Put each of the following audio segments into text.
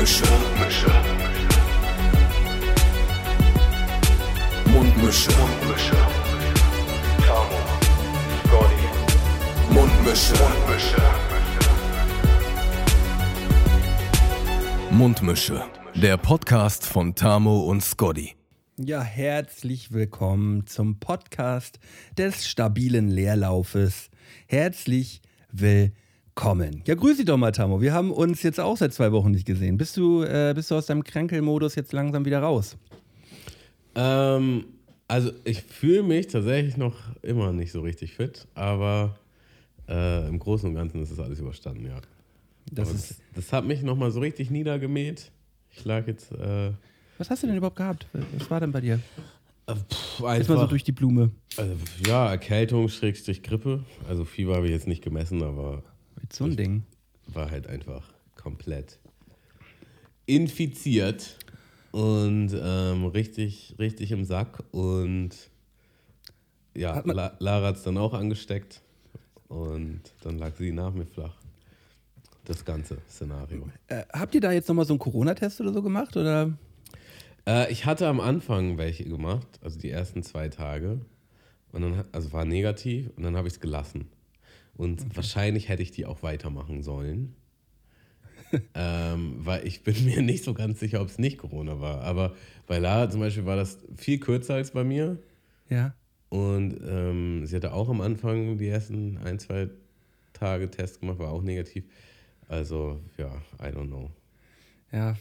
Mundmische. Mundmische. Mundmische. Mundmische. Tamo. Scotty. Mundmische. Mundmische. Mundmische. Der Podcast von Tamo und Scotty. Ja, herzlich willkommen zum Podcast des stabilen Leerlaufes. Herzlich willkommen. Ja, grüß dich doch mal, Tamo. Wir haben uns jetzt auch seit zwei Wochen nicht gesehen. Bist du, äh, bist du aus deinem Kränkelmodus jetzt langsam wieder raus? Ähm, also ich fühle mich tatsächlich noch immer nicht so richtig fit, aber äh, im Großen und Ganzen ist es alles überstanden, ja. Das ist, das hat mich nochmal so richtig niedergemäht. Ich lag jetzt äh, was hast du denn überhaupt gehabt? Was war denn bei dir? pff, Jetzt mal so durch die Blume. also, ja, Erkältung, Schrägstrich Grippe. Also Fieber habe ich jetzt nicht gemessen, aber so ein Ding. war halt einfach komplett infiziert und ähm, richtig, richtig im Sack. Und ja, Hat La Lara hat es dann auch angesteckt und dann lag sie nach mir flach. Das ganze Szenario. Äh, habt ihr da jetzt nochmal so einen Corona-Test oder so gemacht? Oder? Äh, ich hatte am Anfang welche gemacht, also die ersten zwei Tage. Und dann, also war negativ und dann habe ich es gelassen. Und wahrscheinlich hätte ich die auch weitermachen sollen. ähm, weil ich bin mir nicht so ganz sicher, ob es nicht Corona war. Aber bei Lara zum Beispiel war das viel kürzer als bei mir. Ja. Und ähm, sie hatte auch am Anfang die ersten ein, zwei Tage Test gemacht, war auch negativ. Also, ja, I don't know. Ja.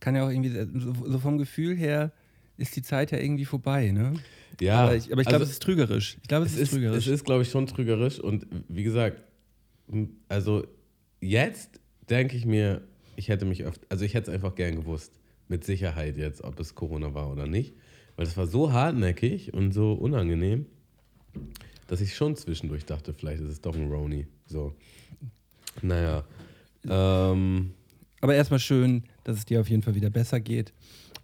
Kann ja auch irgendwie, so vom Gefühl her ist die Zeit ja irgendwie vorbei, ne? Ja, aber ich, aber ich glaube, also- es ist trügerisch. Ich glaube, es, Es ist, trügerisch. es ist glaube ich, schon trügerisch. Und wie gesagt, also jetzt denke ich mir, ich hätte mich öfter, also ich hätte es einfach gern gewusst. Mit Sicherheit jetzt, ob es Corona war oder nicht. Weil es war so hartnäckig und so unangenehm, dass ich schon zwischendurch dachte, vielleicht ist es doch ein Roni. So. Naja. Ähm, Aber erstmal schön, dass es dir auf jeden Fall wieder besser geht.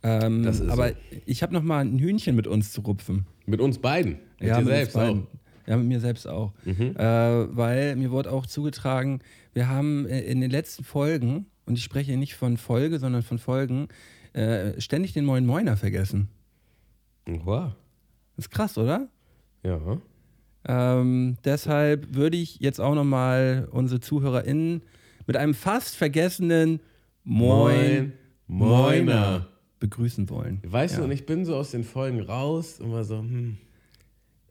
Ähm, aber so. ich habe noch mal ein Hühnchen mit uns zu rupfen. mit uns beiden. Mit dir uns selbst auch. Ja, mit mir selbst auch. Mhm. Äh, weil mir wurde auch zugetragen, wir haben äh, in den letzten Folgen, und ich spreche nicht von Folge, sondern von Folgen, äh, ständig den Moin Moiner vergessen. Wow. Das ist krass, oder? Ja. Ähm, deshalb würde ich jetzt auch nochmal unsere ZuhörerInnen mit einem fast vergessenen Moin, Moiner. Begrüßen wollen. Weißt du, Ja. und ich bin so aus den Folgen raus und war so, hm,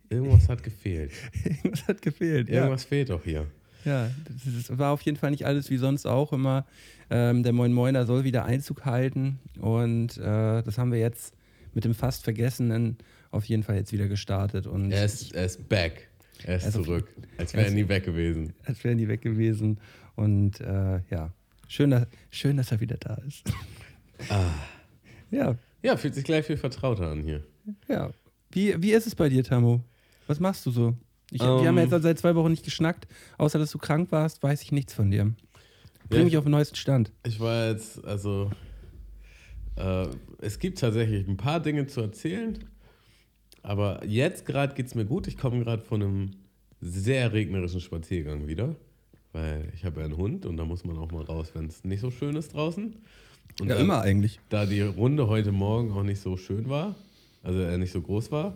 irgendwas hat gefehlt. Irgendwas hat gefehlt. Ja. Irgendwas fehlt doch hier. Ja, das, war auf jeden Fall nicht alles wie sonst auch immer. Ähm, der Moin Moiner soll wieder Einzug halten und äh, das haben wir jetzt mit dem fast Vergessenen auf jeden Fall jetzt wieder gestartet und Er ist, er ist back. Er ist Also- zurück. Als wäre er nie weg gewesen. als wären die weg gewesen und äh, ja, schön, dass, schön, dass er wieder da ist. Ah. Ja, Ja, fühlt sich gleich viel vertrauter an hier. ja. Wie, wie ist es bei dir, Tamo? Was machst du so? Ich, wir Ähm. haben ja jetzt seit zwei Wochen nicht geschnackt. Außer, dass du krank warst, weiß ich nichts von dir. Bring Ja, mich auf den neuesten Stand. Ich war jetzt, also, äh, es gibt tatsächlich ein paar Dinge zu erzählen, aber jetzt gerade geht es mir gut. Ich komme gerade von einem sehr regnerischen Spaziergang wieder, weil ich habe ja einen Hund und da muss man auch mal raus, wenn es nicht so schön ist draußen. Und Ja, da- immer eigentlich. da die Runde heute Morgen auch nicht so schön war, also er nicht so groß war,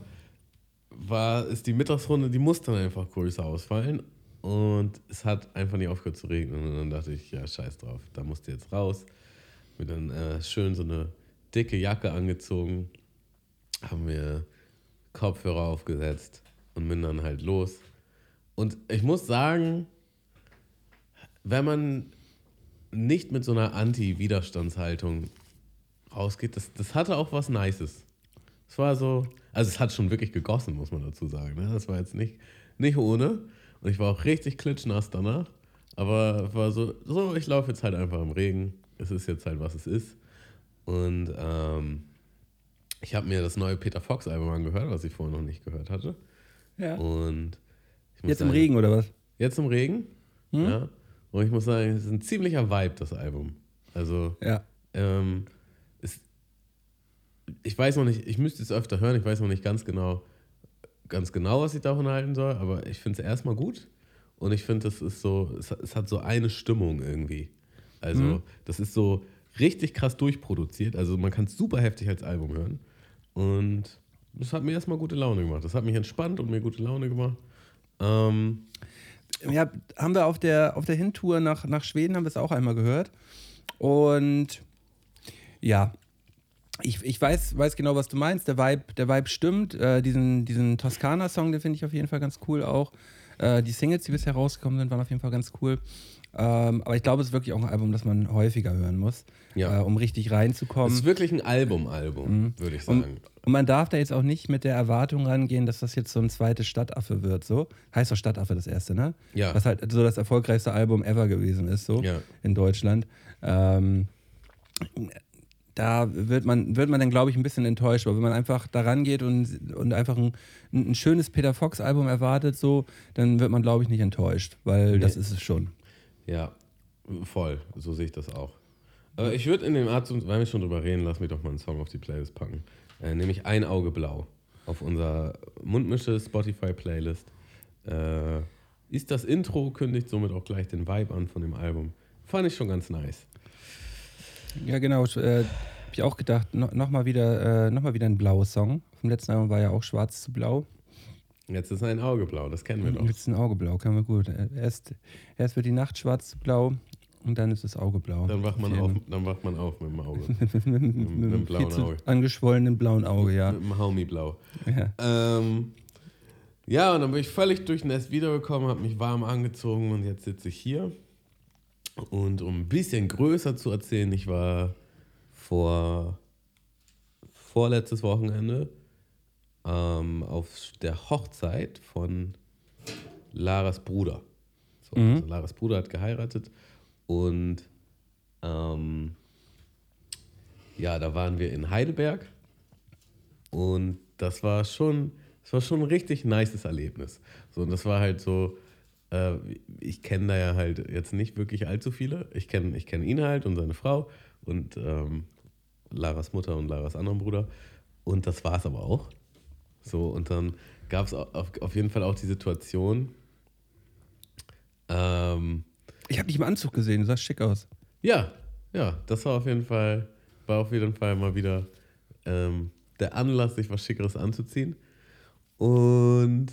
war ist die Mittagsrunde, die musste dann einfach größer ausfallen und es hat einfach nicht aufgehört zu regnen und dann dachte ich, ja scheiß drauf, da musst du jetzt raus. Mir dann äh, schön so eine dicke Jacke angezogen, haben mir Kopfhörer aufgesetzt und bin dann halt los. Und ich muss sagen, wenn man nicht mit so einer Anti-Widerstandshaltung rausgeht, das, das hatte auch was Nices. Es war so, also es hat schon wirklich gegossen, muss man dazu sagen. Ne? Das war jetzt nicht, nicht ohne. Und ich war auch richtig klitschnass danach. Aber war so, so ich laufe jetzt halt einfach im Regen. Es ist jetzt halt, was es ist. Und ähm, ich habe mir das neue Peter Fox-Album angehört, was ich vorher noch nicht gehört hatte. Ja. Und ich muss Jetzt im sagen- Regen oder was? Jetzt im Regen. Hm? Ja. Und ich muss sagen, es ist ein ziemlicher Vibe, das Album. Also, Ja. ähm, es, ich weiß noch nicht, ich müsste es öfter hören, ich weiß noch nicht ganz genau, ganz genau, was ich davon halten soll, aber ich finde es erstmal gut. Und ich finde, es ist so, es, hat- es hat so eine Stimmung irgendwie. Also, Mhm. das ist so richtig krass durchproduziert. Also man kann es super heftig als Album hören. Und das hat mir erstmal gute Laune gemacht. Das hat mich entspannt und mir gute Laune gemacht. Ähm, Ja, haben wir auf der, auf der Hintour nach, nach Schweden, haben wir es auch einmal gehört. Und ja, ich, ich weiß, weiß genau, was du meinst. Der Vibe, der Vibe stimmt. Äh, diesen diesen Toskana-Song, den finde ich auf jeden Fall ganz cool auch. Äh, die Singles, die bisher rausgekommen sind, waren auf jeden Fall ganz cool. Ähm, aber ich glaube, es ist wirklich auch ein Album, das man häufiger hören muss, Ja. äh, um richtig es reinzukommen. ist wirklich ein Album-Album, würde ich Und, sagen. und man darf da jetzt auch nicht mit der Erwartung rangehen, dass das jetzt so ein zweites Stadtaffe wird. So heißt doch Stadtaffe das erste, ne? Ja. Was halt so das erfolgreichste Album ever gewesen ist, so Ja. in Deutschland. Ähm, da wird man, wird man dann, glaube ich, ein bisschen enttäuscht. Aber wenn man einfach da rangeht und, und einfach ein, ein schönes Peter Fox-Album erwartet, so, dann wird man, glaube ich, nicht enttäuscht, weil das ist es schon. Ja, voll. So sehe ich das auch. Äh, ich würde in dem Art, weil wir schon drüber reden, lass mich doch mal einen Song auf die Playlist packen. Äh, nämlich Ein Auge Blau auf unserer Mundmische Spotify-Playlist. Äh, ist das Intro, kündigt somit auch gleich den Vibe an von dem Album. Fand ich schon ganz nice. Ja, genau. Äh, Habe ich auch gedacht, no, nochmal wieder, äh, noch wieder ein blaues Song. Vom letzten Album war ja auch schwarz zu blau. Jetzt ist ein Auge blau, das kennen wir doch. Jetzt ist ein Auge blau, kann man gut. Erst, erst wird die Nacht schwarz zu blau und dann ist das Auge blau. Dann wacht man Auf dann wacht man auf mit dem Auge. mit, mit mit, dem blauen Auge. angeschwollenen blauen Auge, ja. Mit dem Homie blau. ja. Ähm, ja, und dann bin ich völlig durchnässt wiedergekommen, habe mich warm angezogen und jetzt sitze ich hier. Und um ein bisschen größer zu erzählen, ich war vor vorletztes Wochenende ähm, auf der Hochzeit von Laras Bruder. So, also Laras Bruder hat geheiratet und ähm, ja, da waren wir in Heidelberg und das war schon, das war schon ein richtig nices Erlebnis. So, und das war halt so, äh, ich kenne da ja halt jetzt nicht wirklich allzu viele. Ich kenne ich kenn ihn halt und seine Frau und ähm, Laras Mutter und Laras anderen Bruder. Und das war es aber auch. So, und dann gab es auf, auf jeden Fall auch die Situation, ähm, Ich habe dich im Anzug gesehen, du sahst schick aus. ja, ja, das war auf jeden Fall, war auf jeden Fall mal wieder ähm, der Anlass, sich was Schickeres anzuziehen. Und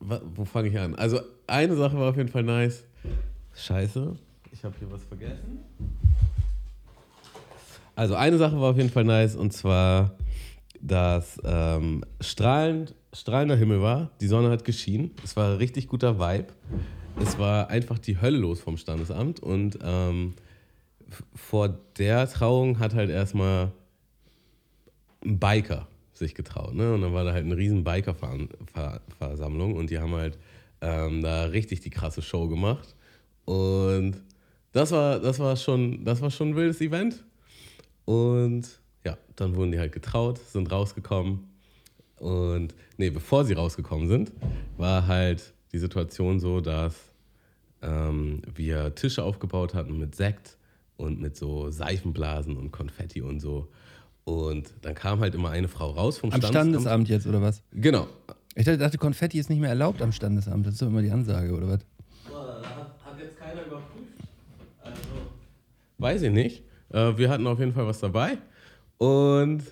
wo fange ich an? Also eine Sache war auf jeden Fall nice. Scheiße, ich habe hier was vergessen. Also eine Sache war auf jeden Fall nice und zwar, dass ähm, strahlend, strahlender Himmel war, die Sonne hat geschienen, es war ein richtig guter Vibe. Es war einfach die Hölle los vom Standesamt und ähm, vor der Trauung hat halt erstmal ein Biker sich getraut. Ne? Und dann war da halt eine riesen Biker-Versammlung und die haben halt ähm, da richtig die krasse Show gemacht. Und das war, das war, schon, das war schon ein wildes Event. Und ja, dann wurden die halt getraut, sind rausgekommen. Und nee, bevor sie rausgekommen sind, war halt die Situation so, dass ähm, wir Tische aufgebaut hatten mit Sekt und mit so Seifenblasen und Konfetti und so. Und dann kam halt immer eine Frau raus vom Am Standesamt jetzt, oder was? Genau. Ich dachte, Konfetti ist nicht mehr erlaubt am Standesamt. Das ist doch immer die Ansage, oder was? Hat jetzt keiner überprüft. Also. Weiß ich nicht. Äh, wir hatten auf jeden Fall was dabei. Und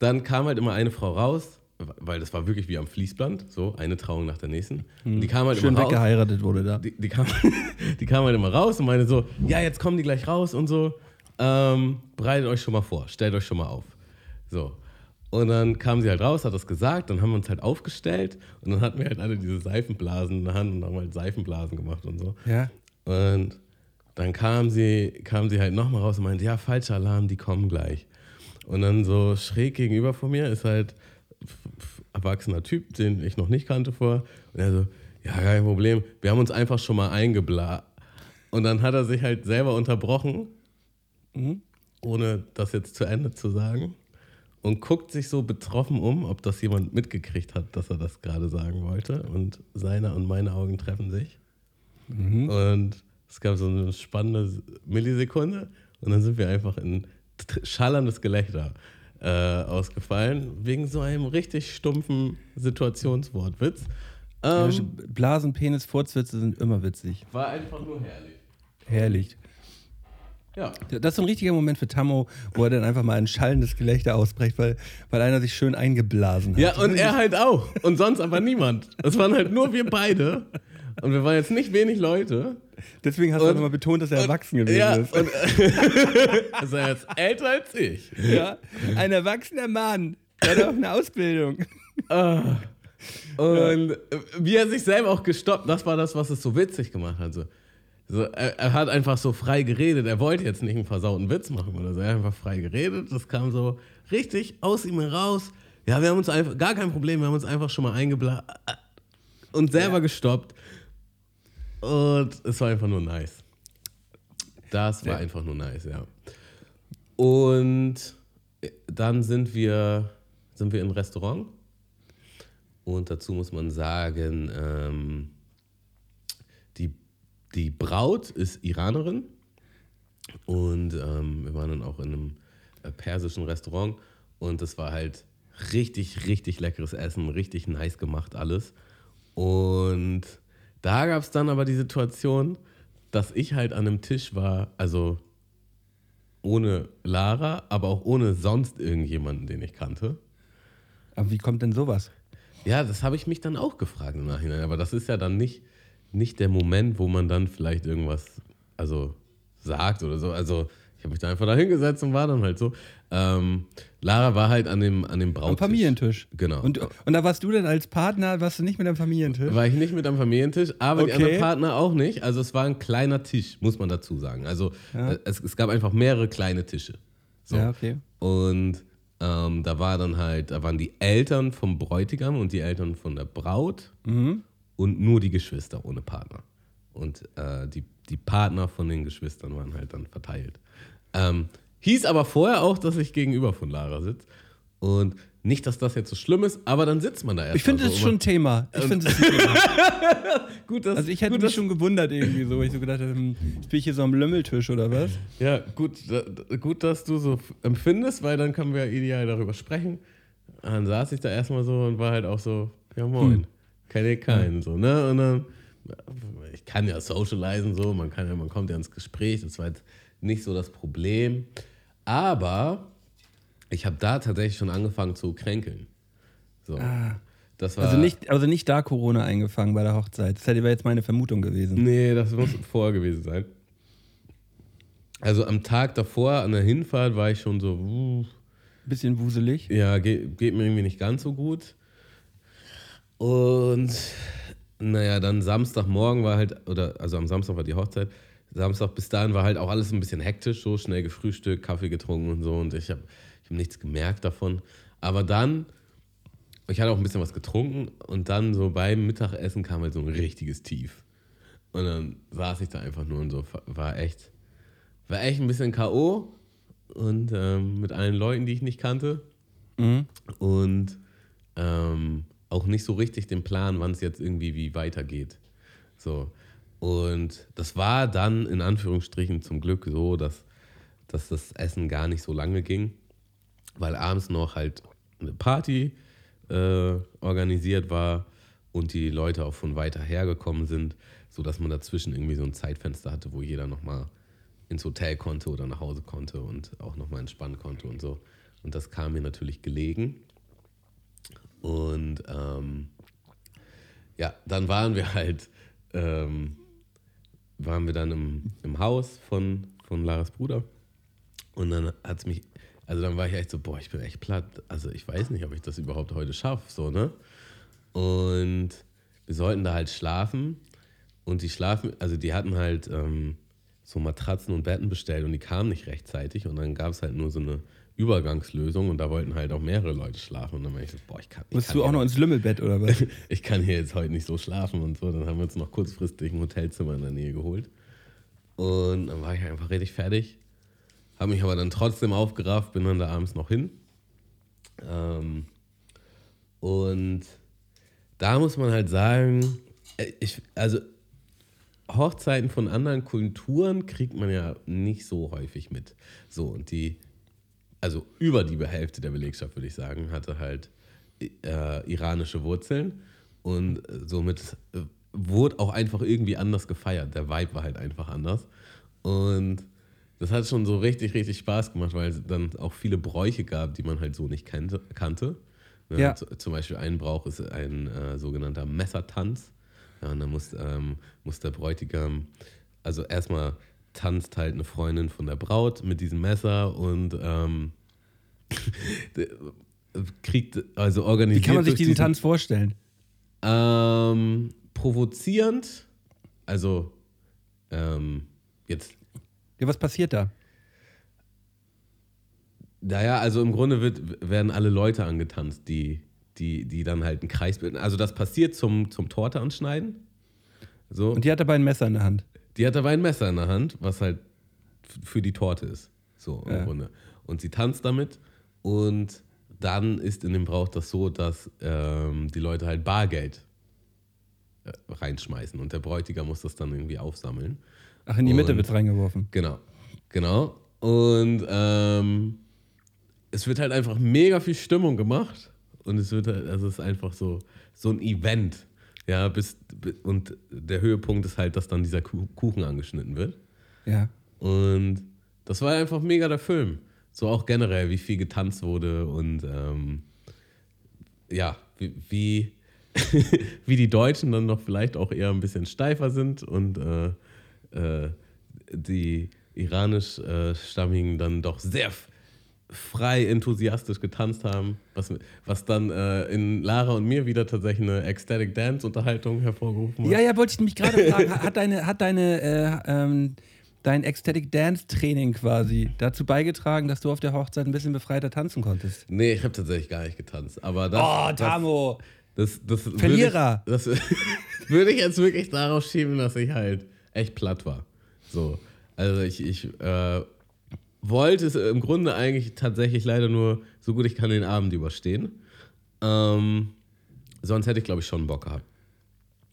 dann kam halt immer eine Frau raus, weil das war wirklich wie am Fließband, so eine Trauung nach der nächsten. Und die kam halt Schön immer raus. weggeheiratet wurde da. Die, die, kam, die kam halt immer raus und meinte so, ja, jetzt kommen die gleich raus und so. Ähm, bereitet euch schon mal vor, stellt euch schon mal auf. So. Und dann kam sie halt raus, hat das gesagt, dann haben wir uns halt aufgestellt und dann hatten wir halt alle diese Seifenblasen in der Hand und haben halt Seifenblasen gemacht und so. Ja. Und dann kam sie, kam sie halt nochmal raus und meinte, ja, falscher Alarm, die kommen gleich. Und dann so schräg gegenüber von mir ist halt erwachsener Typ, den ich noch nicht kannte vor. Und er so, ja, kein Problem, wir haben uns einfach schon mal eingebla. Und dann hat er sich halt selber unterbrochen, ohne das jetzt zu Ende zu sagen. Und guckt sich so betroffen um, ob das jemand mitgekriegt hat, dass er das gerade sagen wollte. Und seine und meine Augen treffen sich. Und es gab so eine spannende Millisekunde und dann sind wir einfach in schallerndes Gelächter äh, ausgefallen, wegen so einem richtig stumpfen Situationswortwitz. Ähm, Blasen, Penis, Furzwitze sind immer witzig. war einfach nur herrlich. Herrlich. Ja. Das ist ein richtiger Moment für Tammo, wo er dann einfach mal ein schallendes Gelächter ausbrecht, weil, weil einer sich schön eingeblasen hat. Ja, und er halt auch. Und sonst aber niemand. Es waren halt nur wir beide. Und wir waren jetzt nicht wenig Leute. Deswegen hast du Und- nochmal betont, dass er erwachsen gewesen Ja, ist. und also er ist älter als ich. Ja, ein erwachsener Mann. Der hat auch eine Ausbildung. Und wie er sich selber auch gestoppt, das war das, was es so witzig gemacht hat. So, er, er hat einfach so frei geredet. Er wollte jetzt nicht einen versauten Witz machen oder so. Er hat einfach frei geredet. Das kam so richtig aus ihm heraus. Ja, wir haben uns einfach, gar kein Problem, wir haben uns einfach schon mal eingeblasen und selber gestoppt. Und es war einfach nur nice. Das war Ja. einfach nur nice, ja. Und dann sind wir, sind wir im Restaurant. Und dazu muss man sagen, ähm, die, die Braut ist Iranerin. Und ähm, wir waren dann auch in einem äh, persischen Restaurant. Und das war halt richtig, richtig leckeres Essen, richtig nice gemacht alles. Und da gab es dann aber die Situation, dass ich halt an einem Tisch war, also ohne Lara, aber auch ohne sonst irgendjemanden, den ich kannte. Aber wie kommt denn sowas? Ja, das habe ich mich dann auch gefragt im Nachhinein. Aber das ist ja dann nicht, nicht der Moment, wo man dann vielleicht irgendwas also sagt oder so. Also habe mich da einfach da hingesetzt und war dann halt so. Ähm, Lara war halt an dem, an dem Brautisch. Am Familientisch. Genau. Und, und da warst du denn als Partner, warst du nicht mit am Familientisch? war ich nicht mit am Familientisch, aber die Okay. anderen Partner auch nicht. Also es war ein kleiner Tisch, muss man dazu sagen. Also äh, es, es gab einfach mehrere kleine Tische. So. Ja, okay. Und ähm, da war dann halt, da waren die Eltern vom Bräutigam und die Eltern von der Braut Mhm. und nur die Geschwister ohne Partner. Und äh, die, die Partner von den Geschwistern waren halt dann verteilt. Ähm, hieß aber vorher auch, dass ich gegenüber von Lara sitze. Und nicht, dass das jetzt so schlimm ist, aber dann sitzt man da erst Ich finde, so ist schon ein Thema. Ich finde, das ist ein Thema. gut, dass, Also ich hätte gut, mich schon gewundert irgendwie so, weil ich so gedacht habe, hm, bin ich hier so am Lümmeltisch oder was? Ja, gut, da, gut, dass du so empfindest, weil dann können wir ideal darüber sprechen. Dann saß ich da erstmal so und war halt auch so, ja moin, kenne ich keinen, so, ne? Und dann, ich kann ja socialisen so, man kann ja, man kommt ja ins Gespräch, das war jetzt nicht so das Problem. Aber ich habe da tatsächlich schon angefangen zu kränkeln. So. Das war, Also nicht, also nicht da Corona eingefangen bei der Hochzeit. Das wäre jetzt meine Vermutung gewesen. Nee, das muss vorher gewesen sein. Also am Tag davor, an der Hinfahrt, war ich schon so, uh, Bisschen wuselig. ja, geht, geht mir irgendwie nicht ganz so gut. Und naja, dann Samstagmorgen war halt, oder also am Samstag war die Hochzeit. Samstag bis dahin war halt auch alles ein bisschen hektisch, so schnell gefrühstückt, Kaffee getrunken und so. Und ich habe ich hab nichts gemerkt davon. Aber dann, ich hatte auch ein bisschen was getrunken und dann so beim Mittagessen kam halt so ein richtiges Tief. Und dann saß ich da einfach nur und so, war echt, war echt ein bisschen K.O. und ähm, mit allen Leuten, die ich nicht kannte. Mhm. Und ähm, auch nicht so richtig den Plan, wann es jetzt irgendwie wie weitergeht. So. Und das war dann in Anführungsstrichen zum Glück so, dass, dass das Essen gar nicht so lange ging, weil abends noch halt eine Party äh, organisiert war und die Leute auch von weiter her gekommen sind, sodass man dazwischen irgendwie so ein Zeitfenster hatte, wo jeder nochmal ins Hotel konnte oder nach Hause konnte und auch nochmal entspannen konnte und so. Und das kam mir natürlich gelegen. Und ähm, ja, dann waren wir halt, ähm, waren wir dann im, im Haus von, von Laras Bruder. Und dann hat mich, also dann war ich echt so, boah, ich bin echt platt. Also ich weiß nicht, ob ich das überhaupt heute schaffe, so, ne? Und wir sollten da halt schlafen. Und die schlafen, also die hatten halt ähm, so Matratzen und Betten bestellt und die kamen nicht rechtzeitig. Und dann gab es halt nur so eine Übergangslösung und da wollten halt auch mehrere Leute schlafen. Und dann war ich so, boah, ich kann. Musst du auch noch ins Lümmelbett oder was? ich kann hier jetzt heute nicht so schlafen und so. Dann haben wir uns noch kurzfristig ein Hotelzimmer in der Nähe geholt. Und dann war ich einfach richtig fertig. Habe mich aber dann trotzdem aufgerafft, bin dann da abends noch hin. Ähm, und da muss man halt sagen, äh, ich, also Hochzeiten von anderen Kulturen kriegt man ja nicht so häufig mit. So, und die, also über die Hälfte der Belegschaft, würde ich sagen, hatte halt äh, iranische Wurzeln und somit äh, wurde auch einfach irgendwie anders gefeiert. Der Vibe war halt einfach anders. Und das hat schon so richtig, richtig Spaß gemacht, weil es dann auch viele Bräuche gab, die man halt so nicht kannte. kannte. Ja. Zum Beispiel ein Brauch ist ein äh, sogenannter Messertanz. Ja, und dann muss, ähm, muss der Bräutigam, also erstmal tanzt halt eine Freundin von der Braut mit diesem Messer und ähm, kriegt, also Wie organisiert. kann man sich durch diesen Tanz vorstellen? ähm, provozierend, also ähm, jetzt, Ja, was passiert da? naja, also im Grunde wird, werden alle Leute angetanzt, die, die, die dann halt einen Kreis bilden. Also das passiert zum, zum Torte anschneiden. So. Und die hat dabei ein Messer in der Hand. Die hat dabei ein Messer in der Hand, was halt für die Torte ist. So im Ja. Grunde. Und sie tanzt damit und dann ist in dem Brauch das so, dass ähm, die Leute halt Bargeld äh, reinschmeißen und der Bräutigam muss das dann irgendwie aufsammeln. Ach, in die Mitte wird's reingeworfen. Genau, genau. Und ähm, es wird halt einfach mega viel Stimmung gemacht und es wird halt, also es ist einfach so, so ein Event. Ja, bis, bi- und der Höhepunkt ist halt, dass dann dieser Ku- Kuchen angeschnitten wird. Ja. Und das war einfach mega der Film. So auch generell, wie viel getanzt wurde und ähm, ja, wie, wie, wie die Deutschen dann noch vielleicht auch eher ein bisschen steifer sind und äh, äh, die iranisch-stammigen dann doch sehr frei enthusiastisch getanzt haben, was, was dann äh, in Lara und mir wieder tatsächlich eine Ecstatic Dance-Unterhaltung hervorgerufen hat. Ja, ja, wollte ich mich gerade fragen. Hat deine, hat deine, äh, ähm, dein Ecstatic Dance Training quasi dazu beigetragen, dass du auf der Hochzeit ein bisschen befreiter tanzen konntest? Nee, ich habe tatsächlich gar nicht getanzt. Aber das, Oh, das, Tamo! Das, das Verlierer. Würde ich, das würde ich jetzt wirklich darauf schieben, dass ich halt echt platt war. So. Also ich, ich äh, wollte es im Grunde eigentlich tatsächlich leider nur so gut ich kann den Abend überstehen. Ähm, sonst hätte ich, glaube ich, schon Bock gehabt.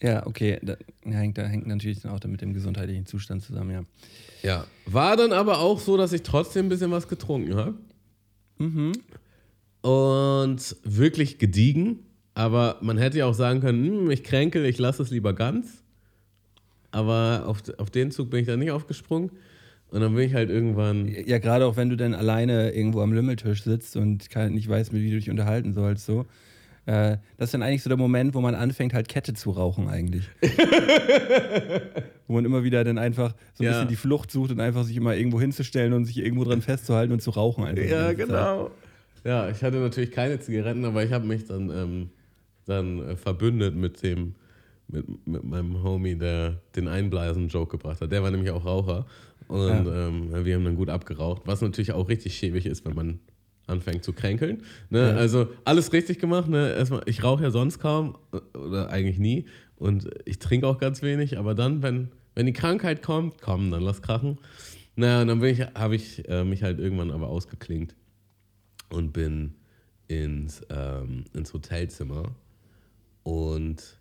Ja, okay. Da hängt, da hängt natürlich dann auch mit dem gesundheitlichen Zustand zusammen, ja. Ja. War dann aber auch so, dass ich trotzdem ein bisschen was getrunken habe. Und wirklich gediegen. Aber man hätte ja auch sagen können, hm, ich kränkel, ich lasse es lieber ganz. Aber auf, auf den Zug bin ich dann nicht aufgesprungen. Und dann bin ich halt irgendwann. Ja, gerade auch wenn du dann alleine irgendwo am Lümmeltisch sitzt und nicht weißt, wie du dich unterhalten sollst, so. Äh, das ist dann eigentlich so der Moment, wo man anfängt, halt Kette zu rauchen, eigentlich. wo man immer wieder dann einfach so ein Ja. bisschen die Flucht sucht und einfach sich immer irgendwo hinzustellen und sich irgendwo dran festzuhalten und zu rauchen einfach. Ja, Zeit. genau. Ja, ich hatte natürlich keine Zigaretten, aber ich habe mich dann, ähm, dann äh, verbündet mit dem, mit, mit meinem Homie, der den Einblasen-Joke gebracht hat. Der war nämlich auch Raucher. Und ähm, wir haben dann gut abgeraucht, was natürlich auch richtig schäbig ist, wenn man anfängt zu kränkeln. Ne? Ja. Also alles richtig gemacht. Ne? Erstmal, ich rauche ja sonst kaum äh, oder eigentlich nie und ich trinke auch ganz wenig, aber dann, wenn, wenn die Krankheit kommt, komm, dann lass krachen. Naja, und dann bin ich, habe ich äh, mich halt irgendwann aber ausgeklingt und bin ins, ähm, ins Hotelzimmer. Und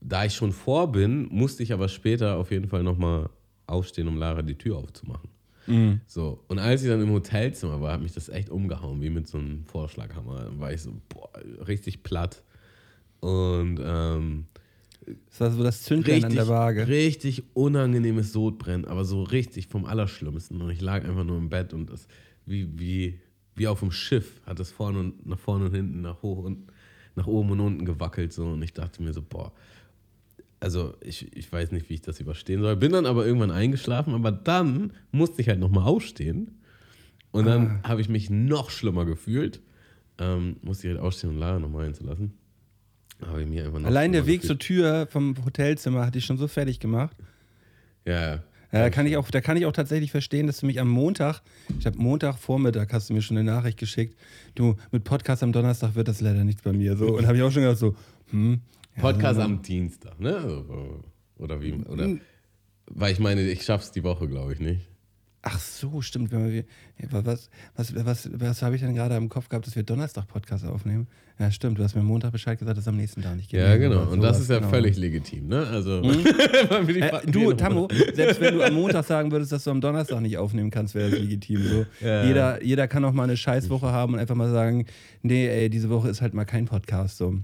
da ich schon vor bin, musste ich aber später auf jeden Fall nochmal aufstehen, um Lara die Tür aufzumachen. So, und als ich dann im Hotelzimmer war, hat mich das echt umgehauen, wie mit so einem Vorschlaghammer. Dann war ich so, boah, richtig platt. Und ähm, Das war so das Zündlein an richtig, der Waage. richtig unangenehmes Sodbrennen, aber so richtig vom Allerschlimmsten. Und ich lag einfach nur im Bett und das, wie, wie, wie auf dem Schiff, hat es vorne und nach vorne und hinten, nach hoch und nach oben und unten gewackelt. So. Und ich dachte mir so, boah, also ich, ich weiß nicht, wie ich das überstehen soll. Bin dann aber irgendwann eingeschlafen, aber dann musste ich halt nochmal aufstehen. Und dann Ah. habe ich mich noch schlimmer gefühlt. Ähm, musste ich halt aufstehen und Lara nochmal einzulassen. Habe ich mich einfach Allein der Weg zur Tür vom Hotelzimmer hat dich schon so fertig gemacht. Ja, ja. Ja, da kann ich auch, da kann ich auch tatsächlich verstehen, dass du mich am Montag, ich habe Montagvormittag hast du mir schon eine Nachricht geschickt, du mit Podcast am Donnerstag wird das leider nichts bei mir so und habe ich auch schon gedacht so, hm, ja, Podcast am Dienstag, ne? Oder wie? Oder, weil ich meine, ich schaff's die Woche, glaube ich nicht. Ach so, stimmt. Wenn wir, ja, was, was, was, was habe ich denn gerade im Kopf gehabt, dass wir Donnerstag Podcast aufnehmen? Ja, stimmt. Du hast mir Montag Bescheid gesagt, dass es am nächsten Tag nicht geht. Ja, genau. Und das ist ja genau. völlig legitim, ne? Also, die Äh, du, Tammo, selbst wenn du am Montag sagen würdest, dass du am Donnerstag nicht aufnehmen kannst, wäre das legitim. So. Ja. Jeder, jeder kann auch mal eine Scheißwoche haben und einfach mal sagen, nee, ey, diese Woche ist halt mal kein Podcast. So.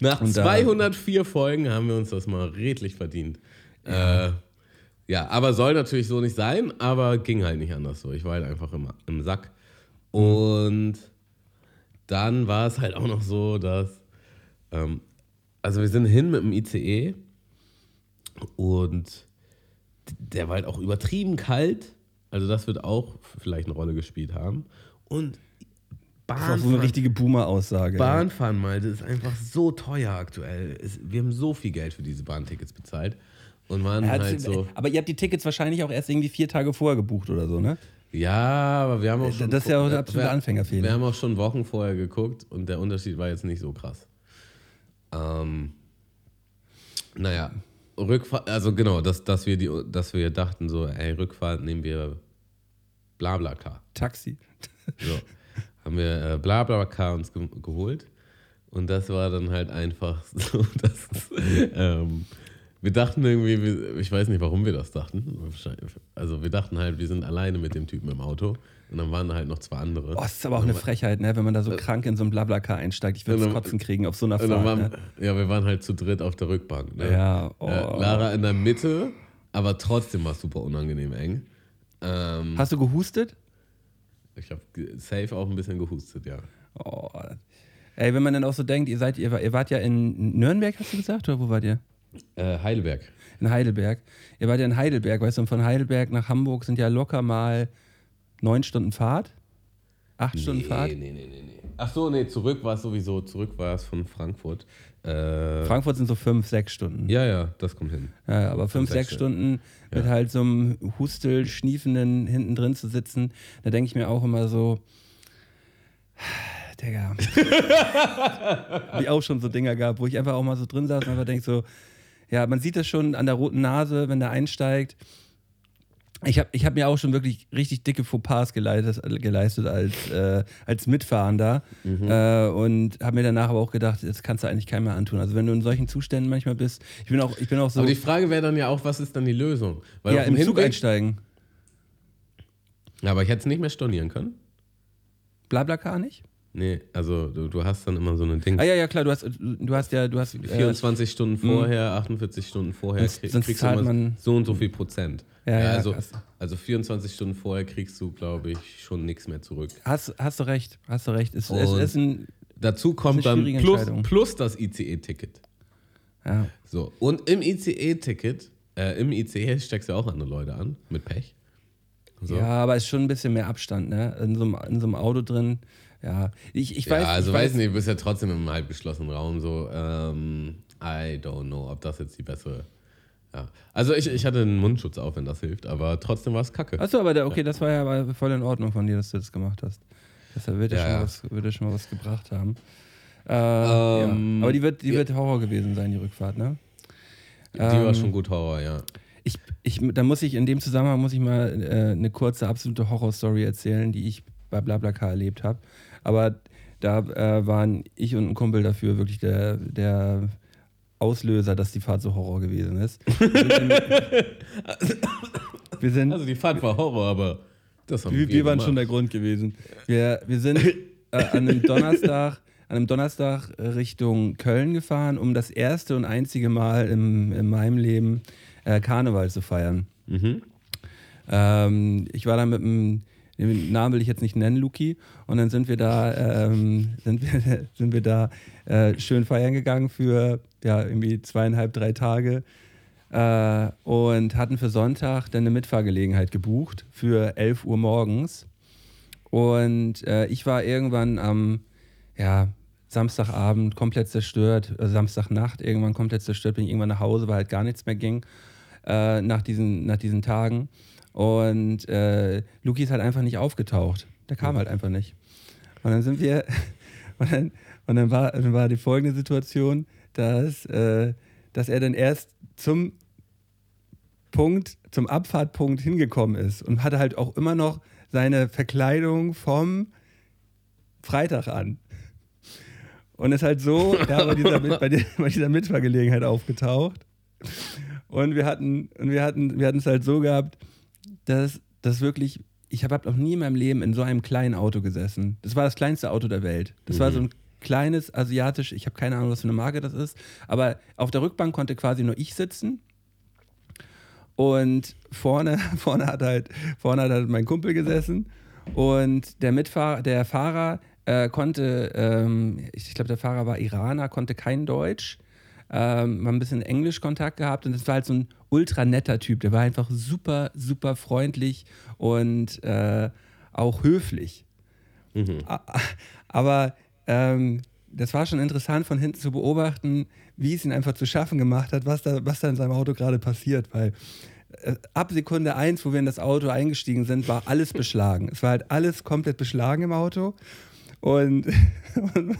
Nach Und da- 204 Folgen haben wir uns das mal redlich verdient. Äh, Ja, aber soll natürlich so nicht sein, aber ging halt nicht anders so. Ich war halt einfach im, im Sack. Und dann war es halt auch noch so, dass, ähm, also wir sind hin mit dem ICE und der war halt auch übertrieben kalt. Also das wird auch vielleicht eine Rolle gespielt haben. Und Das ist auch so eine richtige Boomer-Aussage. Bahnfahren, Malte, ist einfach so teuer aktuell. Wir haben so viel Geld für diese Bahntickets bezahlt. Und waren halt so, Aber ihr habt die Tickets wahrscheinlich auch erst irgendwie vier Tage vorher gebucht oder so, ne? ja, aber wir haben auch schon. Das ist ja auch der absolute Anfängerfehler. Wir haben auch schon Wochen vorher geguckt und der Unterschied war jetzt nicht so krass. Ähm, naja, Rückfahrt, also genau, dass, dass, wir die, dass wir dachten so, ey, Rückfahrt nehmen wir Blablacar. Taxi. So, haben wir äh, Blablacar uns ge geholt und das war dann halt einfach so, dass ähm, wir dachten irgendwie, ich weiß nicht, warum wir das dachten. Also wir dachten halt, wir sind alleine mit dem Typen im Auto und dann waren da halt noch zwei andere. Oh, das ist aber auch eine Frechheit, ne? wenn man da so krank in so ein Blablacar einsteigt. Ich würde es Kotzen kriegen auf so einer Fahrt. waren, Ne? Ja, wir waren halt zu dritt auf der Rückbank. Ne? Ja, oh. Äh, Lara in der Mitte, aber trotzdem war es super unangenehm eng. Ähm, Hast du gehustet? ich habe safe auch ein bisschen gehustet, ja. Oh. Ey, wenn man dann auch so denkt, ihr seid, ihr wart ja in Nürnberg, hast du gesagt, oder wo wart ihr? Äh, Heidelberg. In Heidelberg. Ihr wart ja in Heidelberg, weißt du, und von Heidelberg nach Hamburg sind ja locker mal neun Stunden Fahrt. Acht Stunden Fahrt. Nee, nee, nee, nee. Ach so, nee, zurück war es sowieso, zurück war es von Frankfurt. Äh, Frankfurt sind so fünf, sechs Stunden. ja, ja, das kommt hin. Ja, aber fünf, sechs sechs Stunden mit halt so einem Hustel, Schniefenden hinten drin zu sitzen, da denke ich mir auch immer so, Digga. Wie auch schon so Dinger gab, wo ich einfach auch mal so drin saß und einfach denke so, ja, man sieht das schon an der roten Nase, wenn der einsteigt. Ich habe ich hab mir auch schon wirklich richtig dicke Fauxpas geleistet, geleistet als, äh, als Mitfahrender äh, und habe mir danach aber auch gedacht, das kannst du eigentlich keinem mehr antun. Also wenn du in solchen Zuständen manchmal bist, ich bin auch, ich bin auch so, Aber die Frage wäre dann ja auch, was ist dann die Lösung? Weil ja, im Zug Hinweg- einsteigen. Ja, aber ich hätte es nicht mehr stornieren können. Blablacar nicht? Nee, also du, du hast dann immer so eine Ding. Ah ja, ja, klar, du hast, du hast ja, du hast. Äh, 24 Stunden vorher, 48 Stunden vorher Sonst- krieg, sonst kriegst du zahlt immer man- so und so viel Prozent. Ja, ja, also, krass. also 24 Stunden vorher kriegst du, glaube ich, schon nichts mehr zurück. hast, hast du recht, hast du recht. Es, es ist ein. Dazu kommt dann plus, plus das ICE-Ticket. Ja. So, und im ICE-Ticket, äh, im ICE steckst du auch andere Leute an, mit Pech. So. ja, aber es ist schon ein bisschen mehr Abstand, ne? In so einem, in so einem Auto drin. Ja, ich, ich Ja, weiß. also ich weiß nicht, du bist ja trotzdem im halb geschlossenen Raum so. Ähm, I don't know, ob das jetzt die bessere. Ja. Also ich, ich hatte einen Mundschutz auf, wenn das hilft, aber trotzdem war es kacke. Achso, aber der, okay, das war ja voll in Ordnung von dir, dass du das gemacht hast. Deshalb wird ja, Ja, schon, ja. mal was, wird ja schon mal was gebracht haben. Äh, ja. Ähm, Aber die wird, die ja. wird Horror gewesen sein, die Rückfahrt, ne? Die war ähm, schon gut Horror, ja. Ich, ich, da muss ich in dem Zusammenhang muss ich mal äh, eine kurze absolute Horrorstory erzählen, die ich bei BlaBlaCar erlebt habe. Aber da äh, waren ich und ein Kumpel dafür wirklich der, der Auslöser, dass die Fahrt so Horror gewesen ist. Wir sind, Also die Fahrt war Horror, aber das haben wir, wir, wir waren gemacht. schon der Grund gewesen. Wir, wir sind äh, an einem Donnerstag, an einem Donnerstag Richtung Köln gefahren, um das erste und einzige Mal im, in meinem Leben äh, Karneval zu feiern. Mhm. Ähm, ich war da mit einem, den Namen will ich jetzt nicht nennen, Luki, und dann sind wir da, ähm, sind wir, sind wir da äh, schön feiern gegangen für ja, irgendwie zweieinhalb, drei Tage äh, und hatten für Sonntag dann eine Mitfahrgelegenheit gebucht für 11 Uhr morgens. Und äh, ich war irgendwann am ja, Samstagabend komplett zerstört, äh, Samstagnacht irgendwann komplett zerstört, bin ich irgendwann nach Hause, weil halt gar nichts mehr ging äh, nach, diesen, nach diesen Tagen. Und äh, Luki ist halt einfach nicht aufgetaucht. Der kam halt einfach nicht. Und dann sind wir, und dann, und dann, war, dann war die folgende Situation, dass, äh, dass er dann erst zum Punkt, zum Abfahrtpunkt hingekommen ist und hatte halt auch immer noch seine Verkleidung vom Freitag an. Und ist halt so da bei dieser, bei bei dieser Mitfahrgelegenheit aufgetaucht. Und wir hatten, und wir hatten, wir hatten es halt so gehabt, dass das wirklich, ich habe hab noch nie in meinem Leben in so einem kleinen Auto gesessen. Das war das kleinste Auto der Welt. Das war so ein kleines asiatisch, ich habe keine Ahnung, was für eine Marke das ist, aber auf der Rückbank konnte quasi nur ich sitzen. Und vorne, vorne, hat halt, vorne hat halt mein Kumpel gesessen. Und der Mitfahrer, der Fahrer äh, konnte, ähm, ich glaube, der Fahrer war Iraner, konnte kein Deutsch. Ähm, mal ein bisschen Englisch-Kontakt gehabt und das war halt so ein ultra netter Typ. Der war einfach super, super freundlich und äh, auch höflich. Mhm. Aber ähm, das war schon interessant von hinten zu beobachten, wie es ihn einfach zu schaffen gemacht hat, was da, was da in seinem Auto gerade passiert, weil äh, ab Sekunde eins, wo wir in das Auto eingestiegen sind, war alles beschlagen. Es war halt alles komplett beschlagen im Auto. Und, und,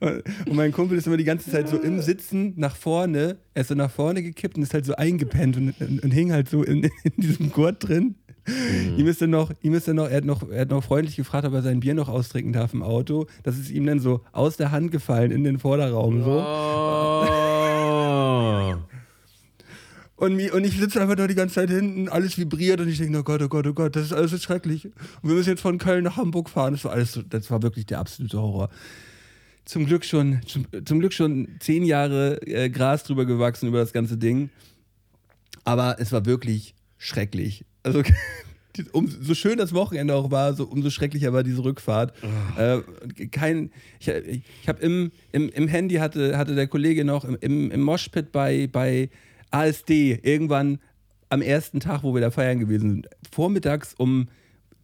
und, mein Kumpel ist immer die ganze Zeit so im Sitzen nach vorne, er ist so nach vorne gekippt und ist halt so eingepennt und, und, und hing halt so in, in diesem Gurt drin. Mhm. Ihm ist dann noch, ihm ist dann noch, er hat noch, er hat noch freundlich gefragt, ob er sein Bier noch austrinken darf im Auto. Das ist ihm dann so aus der Hand gefallen in den Vorderraum. So. Oh. Und, und ich sitze einfach da die ganze Zeit hinten, alles vibriert und ich denke, oh Gott, oh Gott, oh Gott, das ist alles so schrecklich. Und wir müssen jetzt von Köln nach Hamburg fahren. Das war alles, das war wirklich der absolute Horror. Zum Glück schon, zum, zum Glück schon zehn Jahre äh, Gras drüber gewachsen über das ganze Ding. Aber es war wirklich schrecklich. Also um, so schön das Wochenende auch war, so umso schrecklicher war diese Rückfahrt. Oh. Äh, kein, ich, ich habe im, im, im Handy hatte, hatte der Kollege noch im, im, im Moshpit bei, bei ASD irgendwann am ersten Tag, wo wir da feiern gewesen sind, vormittags um